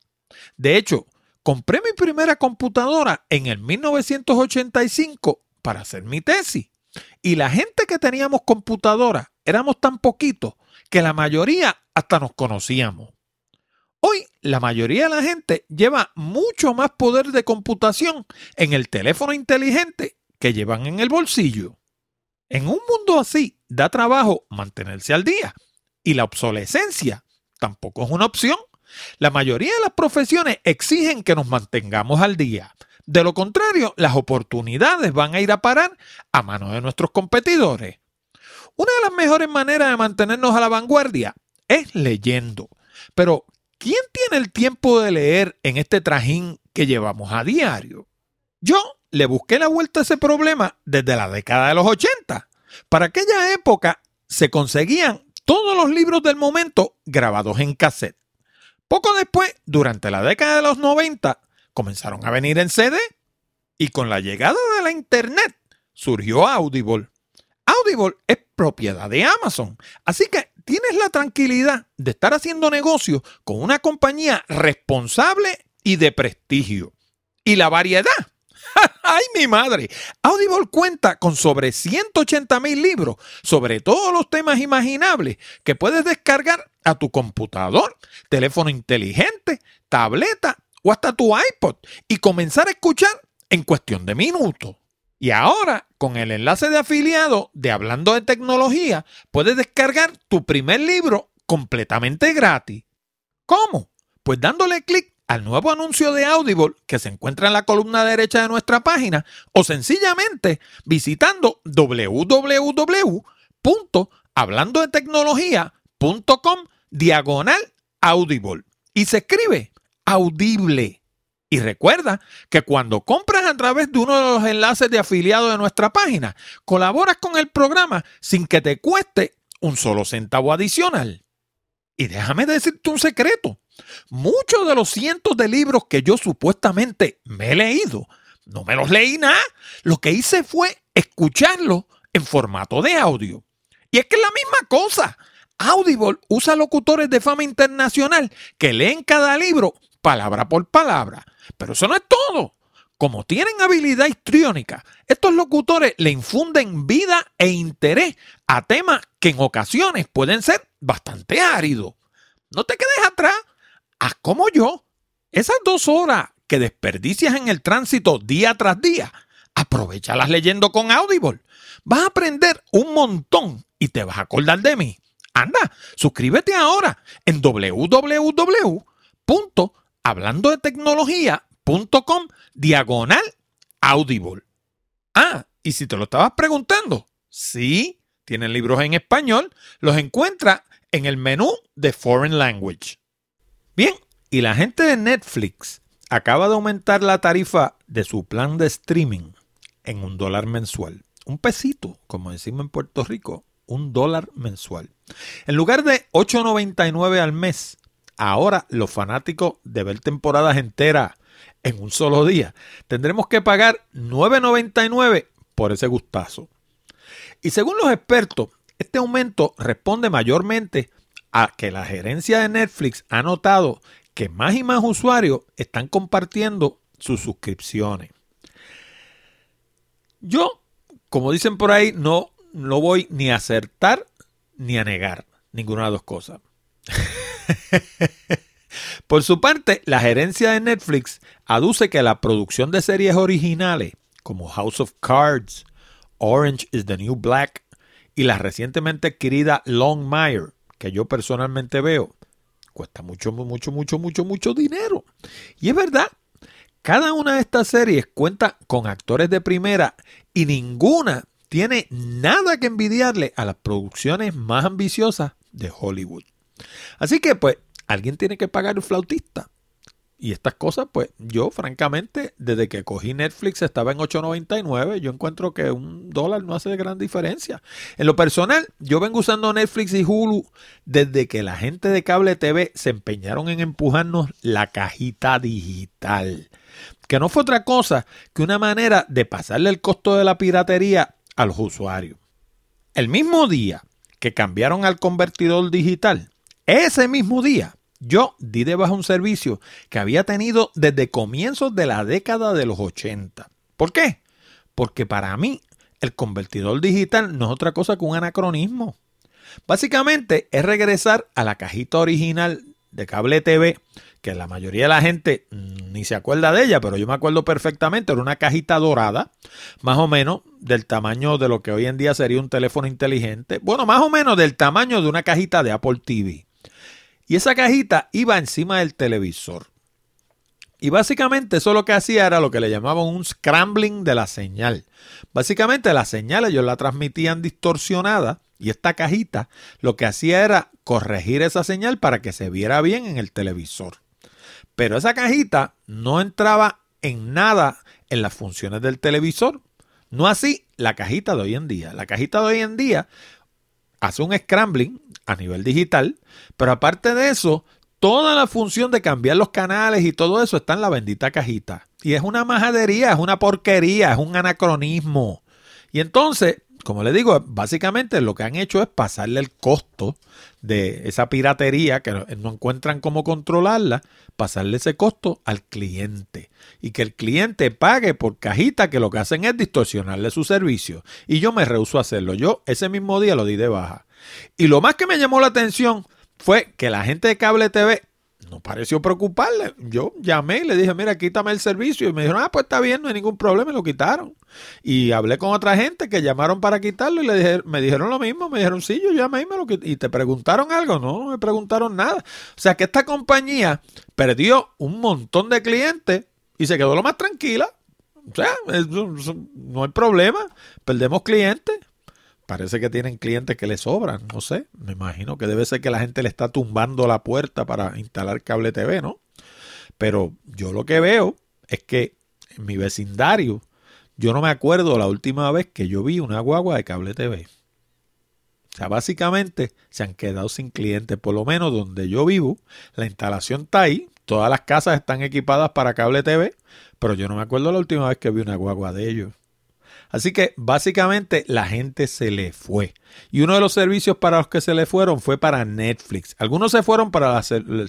De hecho, compré mi primera computadora en el 1985 para hacer mi tesis. Y la gente que teníamos computadora éramos tan poquitos que la mayoría hasta nos conocíamos. Hoy la mayoría de la gente lleva mucho más poder de computación en el teléfono inteligente que llevan en el bolsillo. En un mundo así da trabajo mantenerse al día y la obsolescencia tampoco es una opción. La mayoría de las profesiones exigen que nos mantengamos al día. De lo contrario, las oportunidades van a ir a parar a manos de nuestros competidores. Una de las mejores maneras de mantenernos a la vanguardia es leyendo. Pero, ¿quién tiene el tiempo de leer en este trajín que llevamos a diario? Yo le busqué la vuelta a ese problema desde la década de los 80. Para aquella época se conseguían todos los libros del momento grabados en cassette. Poco después, durante la década de los 90, comenzaron a venir en CD y con la llegada de la Internet surgió Audible. Audible es propiedad de Amazon, así que tienes la tranquilidad de estar haciendo negocio con una compañía responsable y de prestigio. Y la variedad. ¡Ay, mi madre! Audible cuenta con sobre 180 mil libros sobre todos los temas imaginables que puedes descargar a tu computador, teléfono inteligente, tableta o hasta tu iPod y comenzar a escuchar en cuestión de minutos. Y ahora, con el enlace de afiliado de Hablando de Tecnología, puedes descargar tu primer libro completamente gratis. ¿Cómo? Pues dándole clic al nuevo anuncio de Audible que se encuentra en la columna derecha de nuestra página o sencillamente visitando www.hablandodetecnología.com diagonal audible y se escribe audible. Y recuerda que cuando compras a través de uno de los enlaces de afiliado de nuestra página, colaboras con el programa sin que te cueste un solo centavo adicional. Y déjame decirte un secreto. Muchos de los cientos de libros que yo supuestamente me he leído, no me los leí nada. Lo que hice fue escucharlo en formato de audio. Y es que es la misma cosa. Audible usa locutores de fama internacional que leen cada libro palabra por palabra. Pero eso no es todo. Como tienen habilidad histriónica, estos locutores le infunden vida e interés a temas que en ocasiones pueden ser bastante áridos. No te quedes como yo. Esas dos horas que desperdicias en el tránsito día tras día, aprovechalas leyendo con Audible. Vas a aprender un montón y te vas a acordar de mí. Anda, suscríbete ahora en www.hablandodetecnología.com diagonal audible. Ah, y si te lo estabas preguntando, sí, tienen libros en español, los encuentra en el menú de Foreign Language. Bien, y la gente de Netflix acaba de aumentar la tarifa de su plan de streaming en un dólar mensual. Un pesito, como decimos en Puerto Rico, un dólar mensual. En lugar de 8.99 al mes, ahora los fanáticos de ver temporadas enteras en un solo día tendremos que pagar 9.99 por ese gustazo. Y según los expertos, este aumento responde mayormente a que la gerencia de Netflix ha notado que más y más usuarios están compartiendo sus suscripciones. Yo, como dicen por ahí, no, no voy ni a acertar ni a negar ninguna de las dos cosas. por su parte, la gerencia de Netflix aduce que la producción de series originales como House of Cards, Orange is the New Black y la recientemente adquirida Longmire, que yo personalmente veo, cuesta mucho, mucho, mucho, mucho, mucho dinero. Y es verdad, cada una de estas series cuenta con actores de primera y ninguna tiene nada que envidiarle a las producciones más ambiciosas de Hollywood. Así que pues alguien tiene que pagar el flautista. Y estas cosas, pues yo francamente, desde que cogí Netflix estaba en 8.99, yo encuentro que un dólar no hace gran diferencia. En lo personal, yo vengo usando Netflix y Hulu desde que la gente de cable TV se empeñaron en empujarnos la cajita digital, que no fue otra cosa que una manera de pasarle el costo de la piratería a los usuarios. El mismo día que cambiaron al convertidor digital, ese mismo día yo di de baja un servicio que había tenido desde comienzos de la década de los 80. ¿Por qué? Porque para mí el convertidor digital no es otra cosa que un anacronismo. Básicamente es regresar a la cajita original de cable TV, que la mayoría de la gente ni se acuerda de ella, pero yo me acuerdo perfectamente, era una cajita dorada, más o menos del tamaño de lo que hoy en día sería un teléfono inteligente, bueno, más o menos del tamaño de una cajita de Apple TV. Y esa cajita iba encima del televisor. Y básicamente eso lo que hacía era lo que le llamaban un scrambling de la señal. Básicamente la señal ellos la transmitían distorsionada y esta cajita lo que hacía era corregir esa señal para que se viera bien en el televisor. Pero esa cajita no entraba en nada en las funciones del televisor. No así la cajita de hoy en día. La cajita de hoy en día hace un scrambling a nivel digital, pero aparte de eso, toda la función de cambiar los canales y todo eso está en la bendita cajita. Y es una majadería, es una porquería, es un anacronismo. Y entonces, como le digo, básicamente lo que han hecho es pasarle el costo de esa piratería, que no encuentran cómo controlarla, pasarle ese costo al cliente. Y que el cliente pague por cajita, que lo que hacen es distorsionarle su servicio. Y yo me rehuso a hacerlo. Yo ese mismo día lo di de baja. Y lo más que me llamó la atención fue que la gente de Cable TV no pareció preocuparle. Yo llamé y le dije, mira, quítame el servicio. Y me dijeron, ah, pues está bien, no hay ningún problema, y lo quitaron. Y hablé con otra gente que llamaron para quitarlo y le dije, me dijeron lo mismo. Me dijeron, sí, yo llamé y me lo quité. ¿Y te preguntaron algo? No, no me preguntaron nada. O sea que esta compañía perdió un montón de clientes y se quedó lo más tranquila. O sea, no hay problema. Perdemos clientes. Parece que tienen clientes que le sobran, no sé. Me imagino que debe ser que la gente le está tumbando la puerta para instalar cable TV, ¿no? Pero yo lo que veo es que en mi vecindario, yo no me acuerdo la última vez que yo vi una guagua de cable TV. O sea, básicamente se han quedado sin clientes, por lo menos donde yo vivo. La instalación está ahí, todas las casas están equipadas para cable TV, pero yo no me acuerdo la última vez que vi una guagua de ellos. Así que básicamente la gente se le fue. Y uno de los servicios para los que se le fueron fue para Netflix. Algunos se fueron para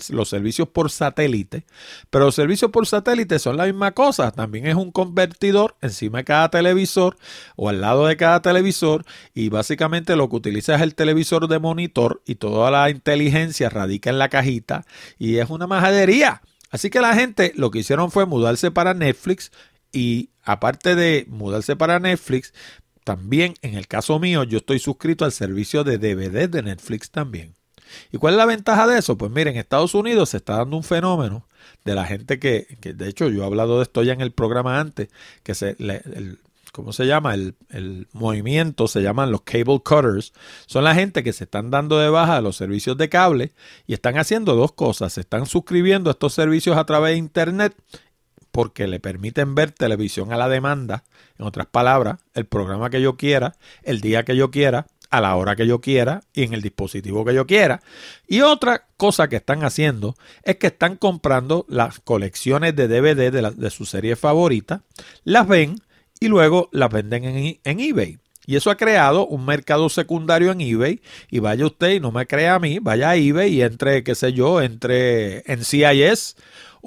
los servicios por satélite, pero los servicios por satélite son la misma cosa. También es un convertidor encima de cada televisor o al lado de cada televisor y básicamente lo que utiliza es el televisor de monitor y toda la inteligencia radica en la cajita y es una majadería. Así que la gente lo que hicieron fue mudarse para Netflix y aparte de mudarse para Netflix, también en el caso mío yo estoy suscrito al servicio de DVD de Netflix también. ¿Y cuál es la ventaja de eso? Pues miren, en Estados Unidos se está dando un fenómeno de la gente que, de hecho yo he hablado de esto ya en el programa antes, que se, ¿cómo se llama? El, movimiento se llaman los cable cutters. Son la gente que se están dando de baja de los servicios de cable y están haciendo dos cosas. Se están suscribiendo a estos servicios a través de Internet porque le permiten ver televisión a la demanda. En otras palabras, el programa que yo quiera, el día que yo quiera, a la hora que yo quiera y en el dispositivo que yo quiera. Y otra cosa que están haciendo es que están comprando las colecciones de DVD de, su serie favorita, las ven y luego las venden en, en eBay. Y eso ha creado un mercado secundario en eBay. Y vaya usted y no me crea a mí, vaya a eBay y entre, qué sé yo, entre en CIS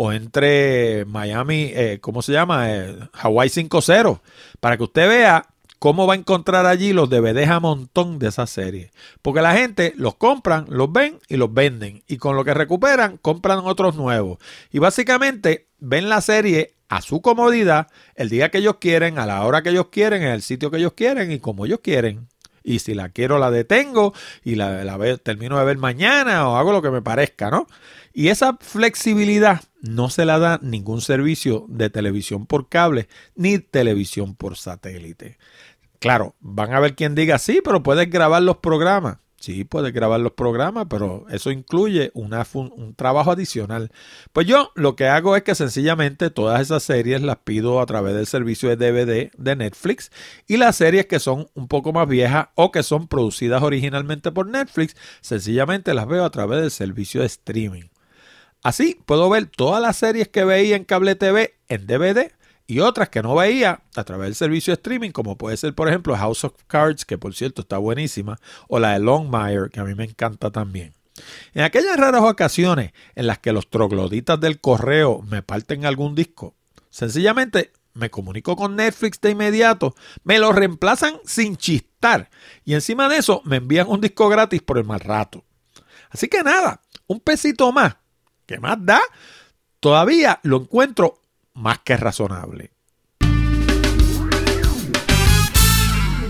o entre Miami, eh, ¿cómo se llama? Eh, Hawaii 5.0. Para que usted vea ¿Cómo va a encontrar allí los DVDs a montón de esa serie? Porque la gente los compran, los ven y los venden. Y con lo que recuperan, compran otros nuevos. Y básicamente ven la serie a su comodidad, el día que ellos quieren, a la hora que ellos quieren, en el sitio que ellos quieren y como ellos quieren. Y si la quiero, la detengo y la, la termino de ver mañana o hago lo que me parezca, ¿no? Y esa flexibilidad no se la da ningún servicio de televisión por cable ni televisión por satélite. Claro, van a ver quien diga, sí, pero puedes grabar los programas. Sí, puedes grabar los programas, pero eso incluye un trabajo adicional. Pues yo lo que hago es que sencillamente todas esas series las pido a través del servicio de DVD de Netflix y las series que son un poco más viejas o que son producidas originalmente por Netflix, sencillamente las veo a través del servicio de streaming. Así puedo ver todas las series que veía en cable TV en DVD y otras que no veía a través del servicio de streaming, como puede ser, por ejemplo, House of Cards, que por cierto está buenísima, o la de Longmire, que a mí me encanta también. En aquellas raras ocasiones en las que los trogloditas del correo me parten algún disco, sencillamente me comunico con Netflix de inmediato, me lo reemplazan sin chistar y encima de eso me envían un disco gratis por el mal rato. Así que nada, un pesito más, que más da, todavía lo encuentro más que razonable.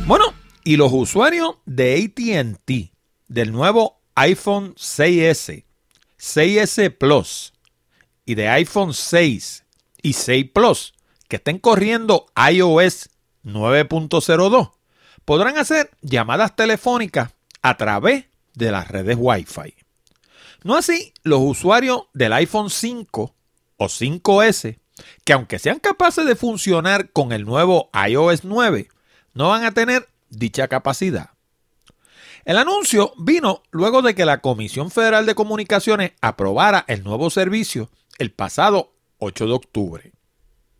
Bueno, y los usuarios de ATT del nuevo iPhone 6S, 6S Plus y de iPhone 6 y 6 Plus que estén corriendo iOS 9.02 podrán hacer llamadas telefónicas a través de las redes Wi-Fi. No así los usuarios del iPhone 5 o 5S que aunque sean capaces de funcionar con el nuevo iOS 9, no van a tener dicha capacidad. El anuncio vino luego de que la Comisión Federal de Comunicaciones aprobara el nuevo servicio el pasado 8 de octubre.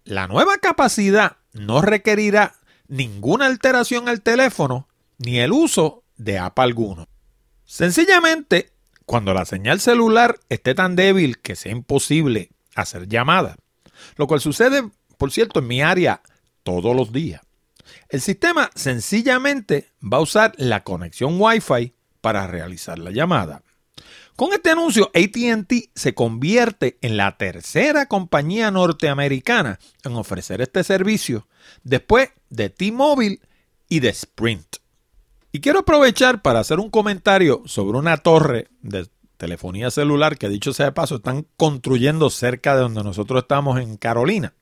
La nueva capacidad no requerirá ninguna alteración al teléfono ni el uso de app alguno. Sencillamente, cuando la señal celular esté tan débil que sea imposible hacer llamadas, lo cual sucede, por cierto, en mi área todos los días. El sistema sencillamente va a usar la conexión Wi-Fi para realizar la llamada. Con este anuncio, ATT se convierte en la tercera compañía norteamericana en ofrecer este servicio después de T-Mobile y de Sprint. Y quiero aprovechar para hacer un comentario sobre una torre de telefonía celular que dicho sea de paso están construyendo cerca de donde nosotros estamos en Carolina.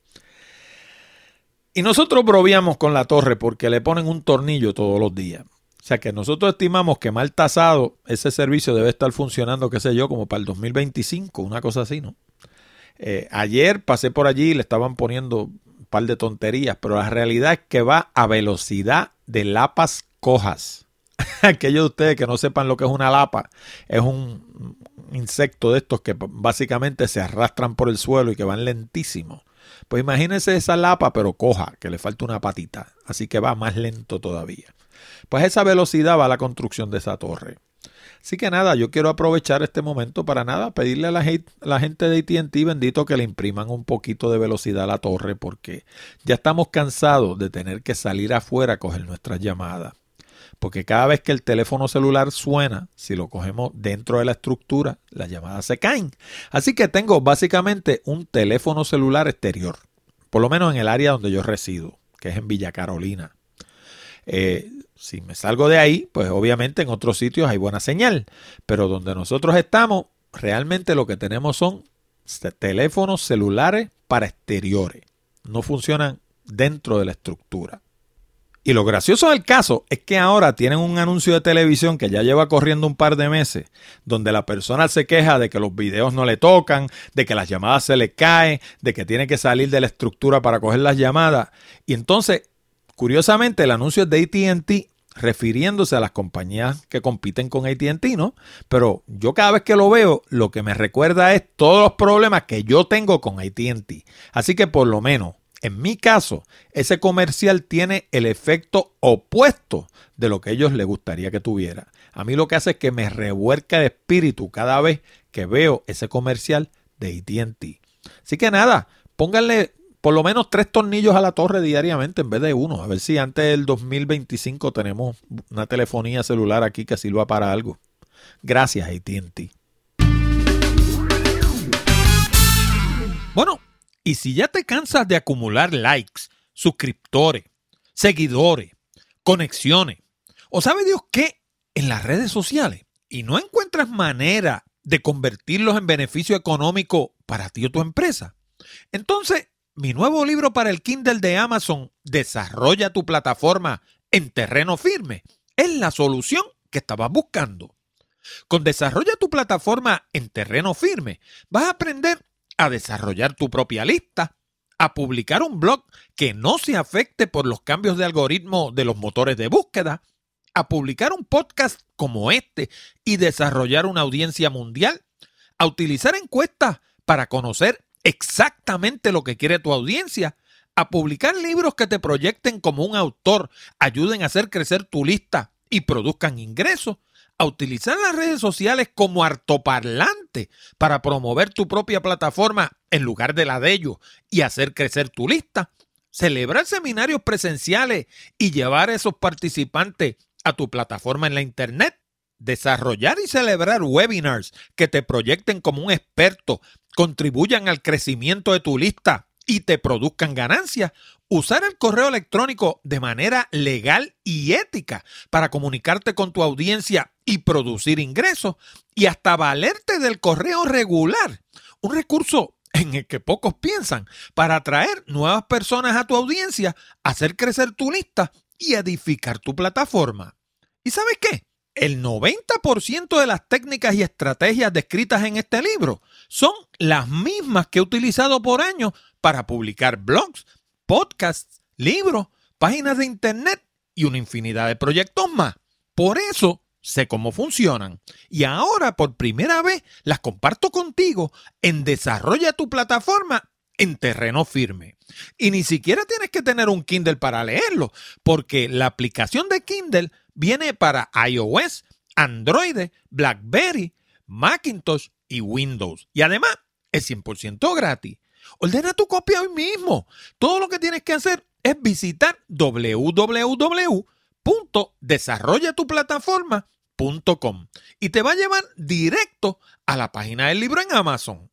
Y nosotros broviamos con la torre porque le ponen un tornillo todos los días. O sea que nosotros estimamos que mal tasado ese servicio debe estar funcionando, qué sé yo, como para el 2025, una cosa así, ¿no? Eh, ayer pasé por allí y le estaban poniendo un par de tonterías, pero la realidad es que va a velocidad de lapas cojas. aquellos de ustedes que no sepan lo que es una lapa, es un insecto de estos que básicamente se arrastran por el suelo y que van lentísimo. Pues imagínense esa lapa, pero coja, que le falta una patita, así que va más lento todavía. Pues esa velocidad va a la construcción de esa torre. Así que nada, yo quiero aprovechar este momento para nada, pedirle a la, gente de ATT, bendito, que le impriman un poquito de velocidad a la torre, porque ya estamos cansados de tener que salir afuera a coger nuestras llamadas porque cada vez que el teléfono celular suena, si lo cogemos dentro de la estructura, las llamadas se caen. Así que tengo básicamente un teléfono celular exterior, por lo menos en el área donde yo resido, que es en Villa Carolina. Eh, si me salgo de ahí, pues obviamente en otros sitios hay buena señal, pero donde nosotros estamos, realmente lo que tenemos son teléfonos celulares para exteriores. No funcionan dentro de la estructura. Y lo gracioso del caso es que ahora tienen un anuncio de televisión que ya lleva corriendo un par de meses, donde la persona se queja de que los videos no le tocan, de que las llamadas se le caen, de que tiene que salir de la estructura para coger las llamadas. Y entonces, curiosamente, el anuncio es de ATT refiriéndose a las compañías que compiten con ATT, ¿no? Pero yo cada vez que lo veo, lo que me recuerda es todos los problemas que yo tengo con ATT. Así que por lo menos en mi caso, ese comercial tiene el efecto opuesto de lo que ellos les gustaría que tuviera. A mí lo que hace es que me revuelca el espíritu cada vez que veo ese comercial de ATT. Así que nada, pónganle por lo menos tres tornillos a la torre diariamente en vez de uno. A ver si antes del 2025 tenemos una telefonía celular aquí que sirva para algo. Gracias, ATT. Bueno, y si ya te cansas de acumular likes, suscriptores, seguidores, conexiones, o sabe Dios qué, en las redes sociales, y no encuentras manera de convertirlos en beneficio económico para ti o tu empresa, entonces mi nuevo libro para el Kindle de Amazon, Desarrolla tu plataforma en terreno firme, es la solución que estabas buscando. Con Desarrolla tu plataforma en terreno firme, vas a aprender a desarrollar tu propia lista, a publicar un blog que no se afecte por los cambios de algoritmo de los motores de búsqueda, a publicar un podcast como este y desarrollar una audiencia mundial, a utilizar encuestas para conocer exactamente lo que quiere tu audiencia, a publicar libros que te proyecten como un autor, ayuden a hacer crecer tu lista y produzcan ingresos, a utilizar las redes sociales como para promover tu propia plataforma en lugar de la de ellos y hacer crecer tu lista, celebrar seminarios presenciales y llevar a esos participantes a tu plataforma en la Internet, desarrollar y celebrar webinars que te proyecten como un experto, contribuyan al crecimiento de tu lista y te produzcan ganancias, usar el correo electrónico de manera legal y ética para comunicarte con tu audiencia y producir ingresos y hasta valerte del correo regular, un recurso en el que pocos piensan para atraer nuevas personas a tu audiencia, hacer crecer tu lista y edificar tu plataforma. ¿Y sabes qué? El 90% de las técnicas y estrategias descritas en este libro son las mismas que he utilizado por años para publicar blogs, podcasts, libros, páginas de internet y una infinidad de proyectos más. Por eso sé cómo funcionan y ahora por primera vez las comparto contigo en Desarrolla tu plataforma en terreno firme. Y ni siquiera tienes que tener un Kindle para leerlo, porque la aplicación de Kindle viene para iOS, Android, BlackBerry, Macintosh y Windows. Y además es 100% gratis. Ordena tu copia hoy mismo. Todo lo que tienes que hacer es visitar www.desarrollatuplataforma.com y te va a llevar directo a la página del libro en Amazon.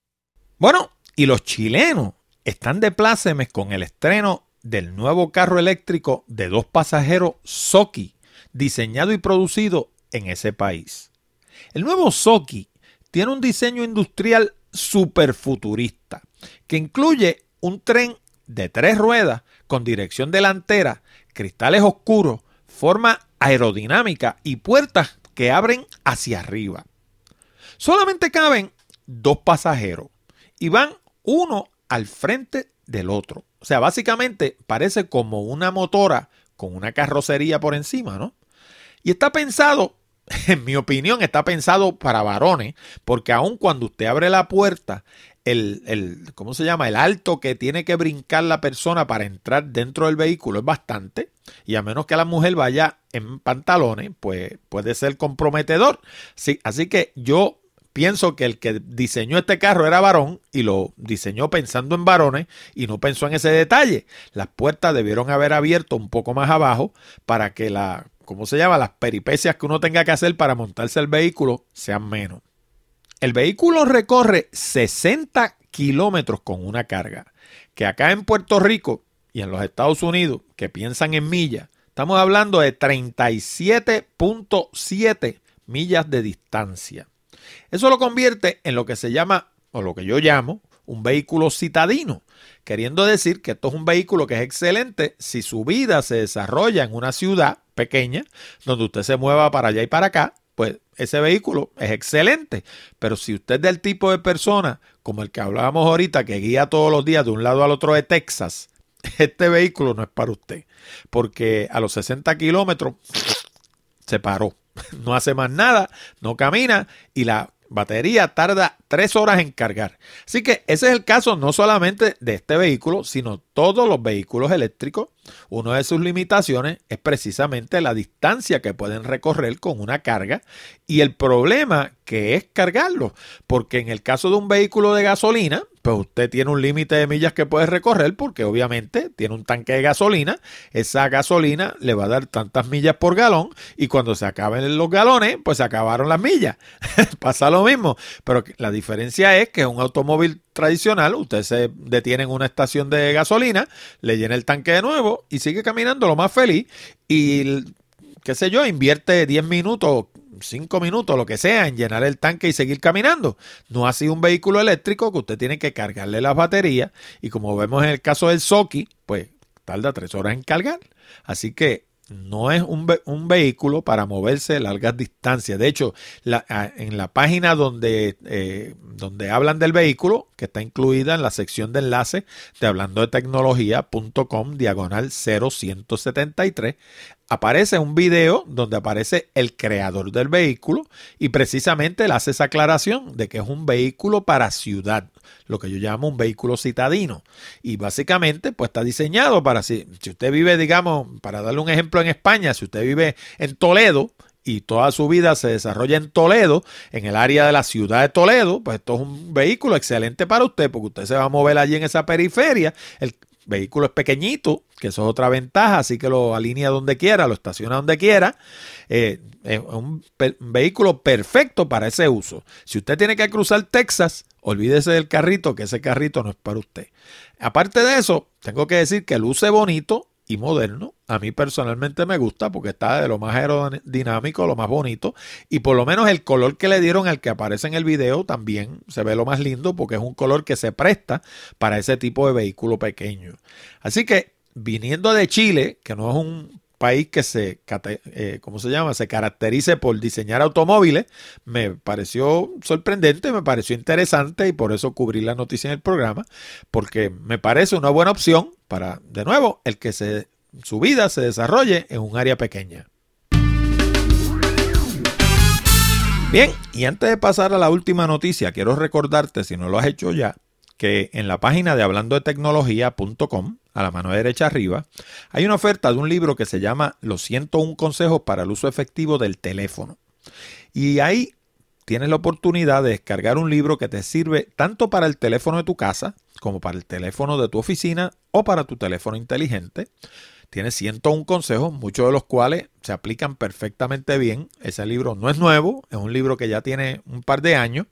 Bueno, y los chilenos están de plácemes con el estreno del nuevo carro eléctrico de dos pasajeros Soki, diseñado y producido en ese país. El nuevo Soki tiene un diseño industrial super futurista que incluye un tren de tres ruedas con dirección delantera, cristales oscuros, forma aerodinámica y puertas que abren hacia arriba. Solamente caben dos pasajeros y van uno al frente del otro. O sea, básicamente parece como una motora con una carrocería por encima, ¿no? Y está pensado, en mi opinión, está pensado para varones, porque aun cuando usted abre la puerta, el, el, ¿cómo se llama? El alto que tiene que brincar la persona para entrar dentro del vehículo es bastante. Y a menos que la mujer vaya en pantalones, pues puede ser comprometedor. Sí, así que yo pienso que el que diseñó este carro era varón y lo diseñó pensando en varones y no pensó en ese detalle. Las puertas debieron haber abierto un poco más abajo para que la, ¿cómo se llama? Las peripecias que uno tenga que hacer para montarse el vehículo sean menos. El vehículo recorre 60 kilómetros con una carga, que acá en Puerto Rico y en los Estados Unidos, que piensan en millas, estamos hablando de 37.7 millas de distancia. Eso lo convierte en lo que se llama, o lo que yo llamo, un vehículo citadino, queriendo decir que esto es un vehículo que es excelente si su vida se desarrolla en una ciudad pequeña, donde usted se mueva para allá y para acá, pues ese vehículo es excelente. Pero si usted es del tipo de persona como el que hablábamos ahorita, que guía todos los días de un lado al otro de Texas, este vehículo no es para usted. Porque a los 60 kilómetros se paró. No hace más nada, no camina y la batería tarda tres horas en cargar. Así que ese es el caso no solamente de este vehículo, sino todos los vehículos eléctricos. Una de sus limitaciones es precisamente la distancia que pueden recorrer con una carga y el problema que es cargarlo. Porque en el caso de un vehículo de gasolina, pues usted tiene un límite de millas que puede recorrer porque obviamente tiene un tanque de gasolina. Esa gasolina le va a dar tantas millas por galón y cuando se acaben los galones, pues se acabaron las millas. Pasa lo mismo. Pero la diferencia es que un automóvil tradicional, usted se detiene en una estación de gasolina, le llena el tanque de nuevo y sigue caminando lo más feliz y qué sé yo, invierte 10 minutos, 5 minutos, lo que sea, en llenar el tanque y seguir caminando. No ha sido un vehículo eléctrico que usted tiene que cargarle las baterías y como vemos en el caso del Soki, pues tarda 3 horas en cargar. Así que no es un, vehículo para moverse largas distancias. De hecho, en la página donde, eh, donde hablan del vehículo, que está incluida en la sección de enlace de hablando de tecnología.com, diagonal 0173, aparece un video donde aparece el creador del vehículo y precisamente él hace esa aclaración de que es un vehículo para ciudad, lo que yo llamo un vehículo citadino. Y básicamente pues está diseñado para si, si usted vive, digamos, para darle un ejemplo en España, si usted vive en Toledo, y toda su vida se desarrolla en Toledo, en el área de la ciudad de Toledo, pues esto es un vehículo excelente para usted, porque usted se va a mover allí en esa periferia. El vehículo es pequeñito, que eso es otra ventaja, así que lo alinea donde quiera, lo estaciona donde quiera. Eh, es un, vehículo perfecto para ese uso. Si usted tiene que cruzar Texas, olvídese del carrito, que ese carrito no es para usted. Aparte de eso, tengo que decir que luce bonito, y moderno. A mí personalmente me gusta porque está de lo más aerodinámico, lo más bonito. Y por lo menos el color que le dieron al que aparece en el video también se ve lo más lindo porque es un color que se presta para ese tipo de vehículo pequeño. Así que viniendo de Chile, que no es un país que se, eh, ¿cómo se llama? Se caracterice por diseñar automóviles, me pareció sorprendente, me pareció interesante y por eso cubrí la noticia en el programa, porque me parece una buena opción para, de nuevo, el que se, su vida se desarrolle en un área pequeña. Bien, y antes de pasar a la última noticia, quiero recordarte, si no lo has hecho ya, que en la página de hablando de tecnología.com, a la mano derecha arriba, hay una oferta de un libro que se llama Los 101 consejos para el uso efectivo del teléfono. Y ahí tienes la oportunidad de descargar un libro que te sirve tanto para el teléfono de tu casa como para el teléfono de tu oficina o para tu teléfono inteligente. Tiene 101 consejos, muchos de los cuales se aplican perfectamente bien. Ese libro no es nuevo, es un libro que ya tiene un par de años,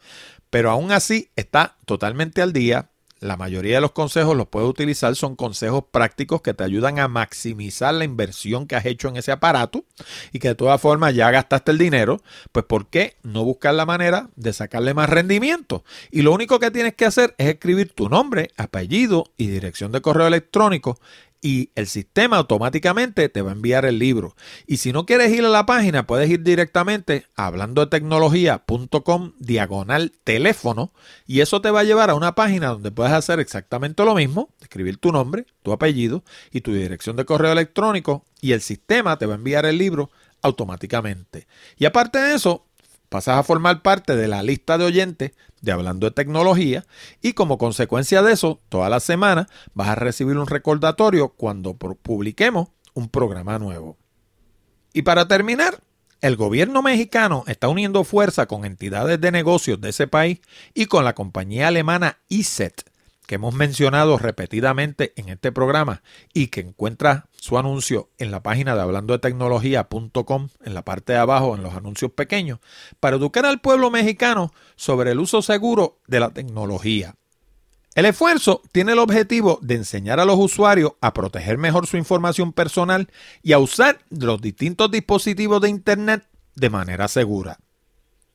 pero aún así está totalmente al día. La mayoría de los consejos los puedes utilizar, son consejos prácticos que te ayudan a maximizar la inversión que has hecho en ese aparato y que de todas formas ya gastaste el dinero, pues ¿por qué no buscar la manera de sacarle más rendimiento? Y lo único que tienes que hacer es escribir tu nombre, apellido y dirección de correo electrónico y el sistema automáticamente te va a enviar el libro. Y si no quieres ir a la página, puedes ir directamente a hablando de tecnología.com diagonal teléfono y eso te va a llevar a una página donde puedes hacer exactamente lo mismo, escribir tu nombre, tu apellido y tu dirección de correo electrónico y el sistema te va a enviar el libro automáticamente. Y aparte de eso, pasas a formar parte de la lista de oyentes de Hablando de Tecnología y como consecuencia de eso, toda la semana vas a recibir un recordatorio cuando publiquemos un programa nuevo. Y para terminar, el gobierno mexicano está uniendo fuerza con entidades de negocios de ese país y con la compañía alemana ISET que hemos mencionado repetidamente en este programa y que encuentra su anuncio en la página de hablando de tecnología.com en la parte de abajo en los anuncios pequeños para educar al pueblo mexicano sobre el uso seguro de la tecnología. El esfuerzo tiene el objetivo de enseñar a los usuarios a proteger mejor su información personal y a usar los distintos dispositivos de Internet de manera segura.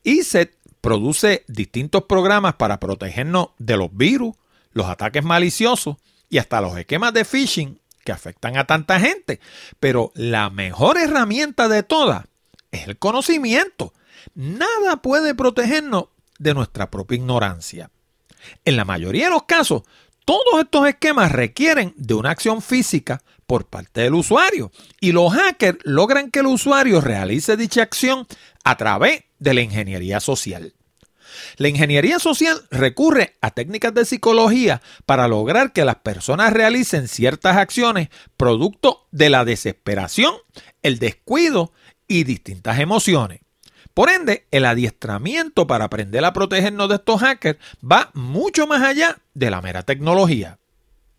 ISET produce distintos programas para protegernos de los virus, los ataques maliciosos y hasta los esquemas de phishing que afectan a tanta gente. Pero la mejor herramienta de todas es el conocimiento. Nada puede protegernos de nuestra propia ignorancia. En la mayoría de los casos, todos estos esquemas requieren de una acción física por parte del usuario y los hackers logran que el usuario realice dicha acción a través de la ingeniería social. La ingeniería social recurre a técnicas de psicología para lograr que las personas realicen ciertas acciones producto de la desesperación, el descuido y distintas emociones. Por ende, el adiestramiento para aprender a protegernos de estos hackers va mucho más allá de la mera tecnología.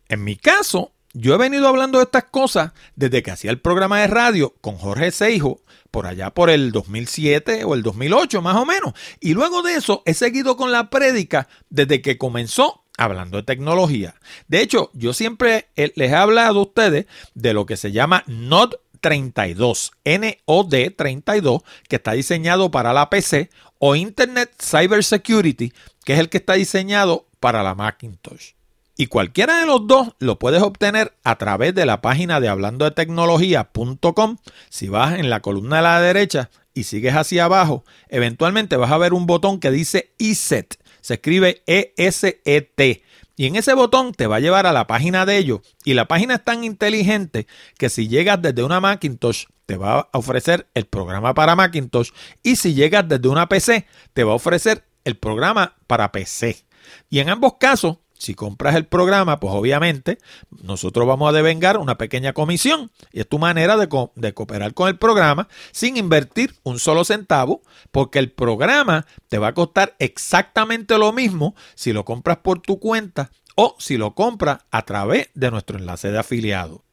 En mi caso, yo he venido hablando de estas cosas desde que hacía el programa de radio con Jorge Seijo, por allá por el 2007 o el 2008 más o menos. Y luego de eso he seguido con la prédica desde que comenzó hablando de tecnología. De hecho, yo siempre les he hablado a ustedes de lo que se llama NOD 32, NOD 32, que está diseñado para la PC, o Internet Cyber Security, que es el que está diseñado para la Macintosh. Y cualquiera de los dos lo puedes obtener a través de la página de hablando de tecnología.com. Si vas en la columna de la derecha y sigues hacia abajo, eventualmente vas a ver un botón que dice ESET. Se escribe E-S-E-T. Y en ese botón te va a llevar a la página de ellos. Y la página es tan inteligente que si llegas desde una Macintosh, te va a ofrecer el programa para Macintosh. Y si llegas desde una PC, te va a ofrecer el programa para PC. Y en ambos casos, si compras el programa, pues obviamente nosotros vamos a devengar una pequeña comisión. Y es tu manera de, de, cooperar con el programa sin invertir un solo centavo, porque el programa te va a costar exactamente lo mismo si lo compras por tu cuenta o si lo compras a través de nuestro enlace de afiliado.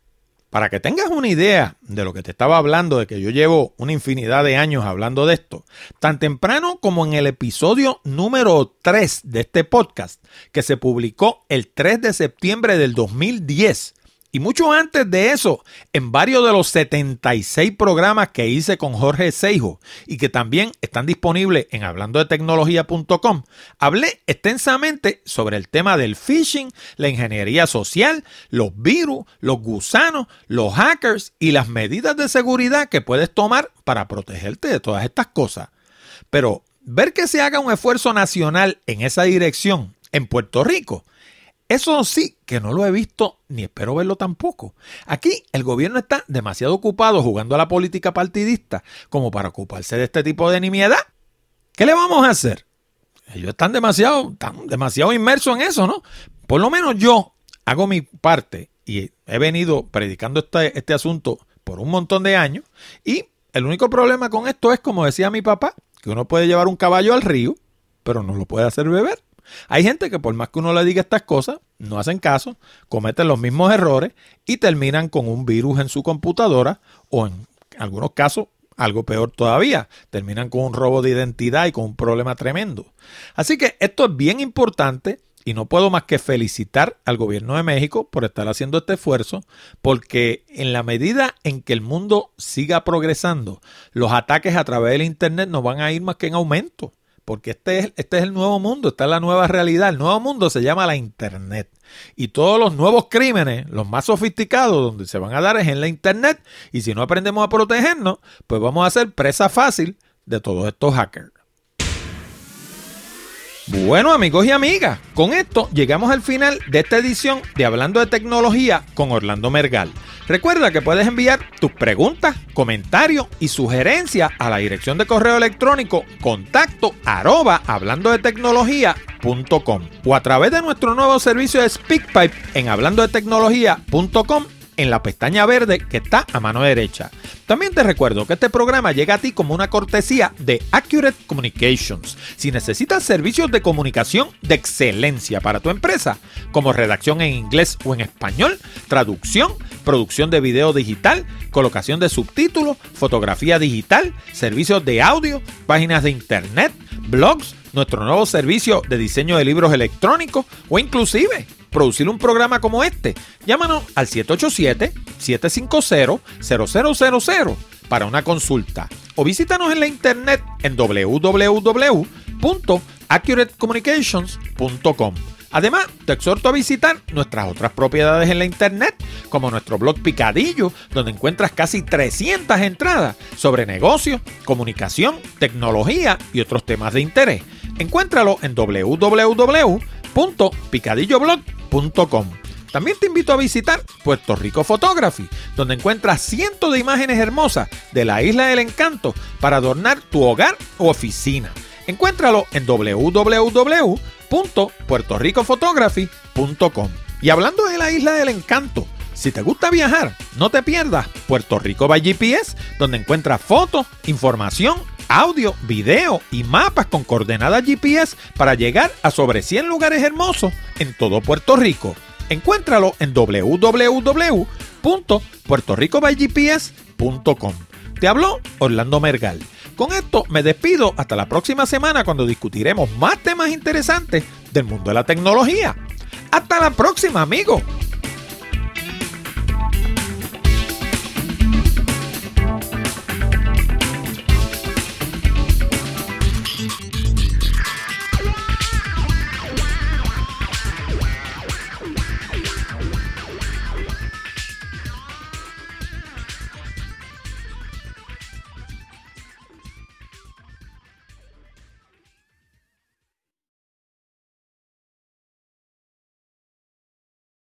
Para que tengas una idea de lo que te estaba hablando, de que yo llevo una infinidad de años hablando de esto, tan temprano como en el episodio número 3 de este podcast, que se publicó el 3 de septiembre del 2010, y mucho antes de eso, en varios de los 76 programas que hice con Jorge Seijo y que también están disponibles en hablando de tecnología.com, hablé extensamente sobre el tema del phishing, la ingeniería social, los virus, los gusanos, los hackers y las medidas de seguridad que puedes tomar para protegerte de todas estas cosas. Pero ver que se haga un esfuerzo nacional en esa dirección en Puerto Rico eso sí que no lo he visto ni espero verlo tampoco. Aquí el gobierno está demasiado ocupado jugando a la política partidista como para ocuparse de este tipo de nimiedad. ¿Qué le vamos a hacer? Ellos están demasiado, demasiado inmersos en eso, ¿no? Por lo menos yo hago mi parte y he venido predicando este, este asunto por un montón de años y el único problema con esto es, como decía mi papá, que uno puede llevar un caballo al río, pero no lo puede hacer beber. Hay gente que por más que uno le diga estas cosas, no hacen caso, cometen los mismos errores y terminan con un virus en su computadora o en algunos casos algo peor todavía, terminan con un robo de identidad y con un problema tremendo. Así que esto es bien importante y no puedo más que felicitar al gobierno de México por estar haciendo este esfuerzo, porque en la medida en que el mundo siga progresando, los ataques a través del Internet no van a ir más que en aumento porque este es, este es el nuevo mundo, esta es la nueva realidad. El nuevo mundo se llama la Internet. Y todos los nuevos crímenes, los más sofisticados, donde se van a dar es en la Internet. Y si no aprendemos a protegernos, pues vamos a ser presa fácil de todos estos hackers. Bueno amigos y amigas, con esto llegamos al final de esta edición de Hablando de Tecnología con Orlando Mergal. Recuerda que puedes enviar tus preguntas, comentarios y sugerencias a la dirección de correo electrónico contacto arroba hablando de tecnología.com o a través de nuestro nuevo servicio de SpeakPipe en hablando de tecnología.com en la pestaña verde que está a mano derecha. También te recuerdo que este programa llega a ti como una cortesía de Accurate Communications. Si necesitas servicios de comunicación de excelencia para tu empresa, como redacción en inglés o en español, traducción, producción de video digital, colocación de subtítulos, fotografía digital, servicios de audio, páginas de internet, blogs, nuestro nuevo servicio de diseño de libros electrónicos o inclusive producir un programa como este. Llámanos al 787-750-0000 para una consulta o visítanos en la internet en www.accuratecommunications.com. Además, te exhorto a visitar nuestras otras propiedades en la internet, como nuestro blog Picadillo, donde encuentras casi 300 entradas sobre negocios, comunicación, tecnología y otros temas de interés. Encuéntralo en www.picadilloblog.com. También te invito a visitar Puerto Rico Photography, donde encuentras cientos de imágenes hermosas de la Isla del Encanto para adornar tu hogar o oficina. Encuéntralo en www.puertoricophotography.com. Y hablando de la Isla del Encanto, si te gusta viajar, no te pierdas Puerto Rico by GPS, donde encuentras fotos, información, audio, video y mapas con coordenadas GPS para llegar a sobre 100 lugares hermosos en todo Puerto Rico. Encuéntralo en www.puertoricobygps.com. Te habló Orlando Mergal. Con esto me despido hasta la próxima semana cuando discutiremos más temas interesantes del mundo de la tecnología. Hasta la próxima, amigos.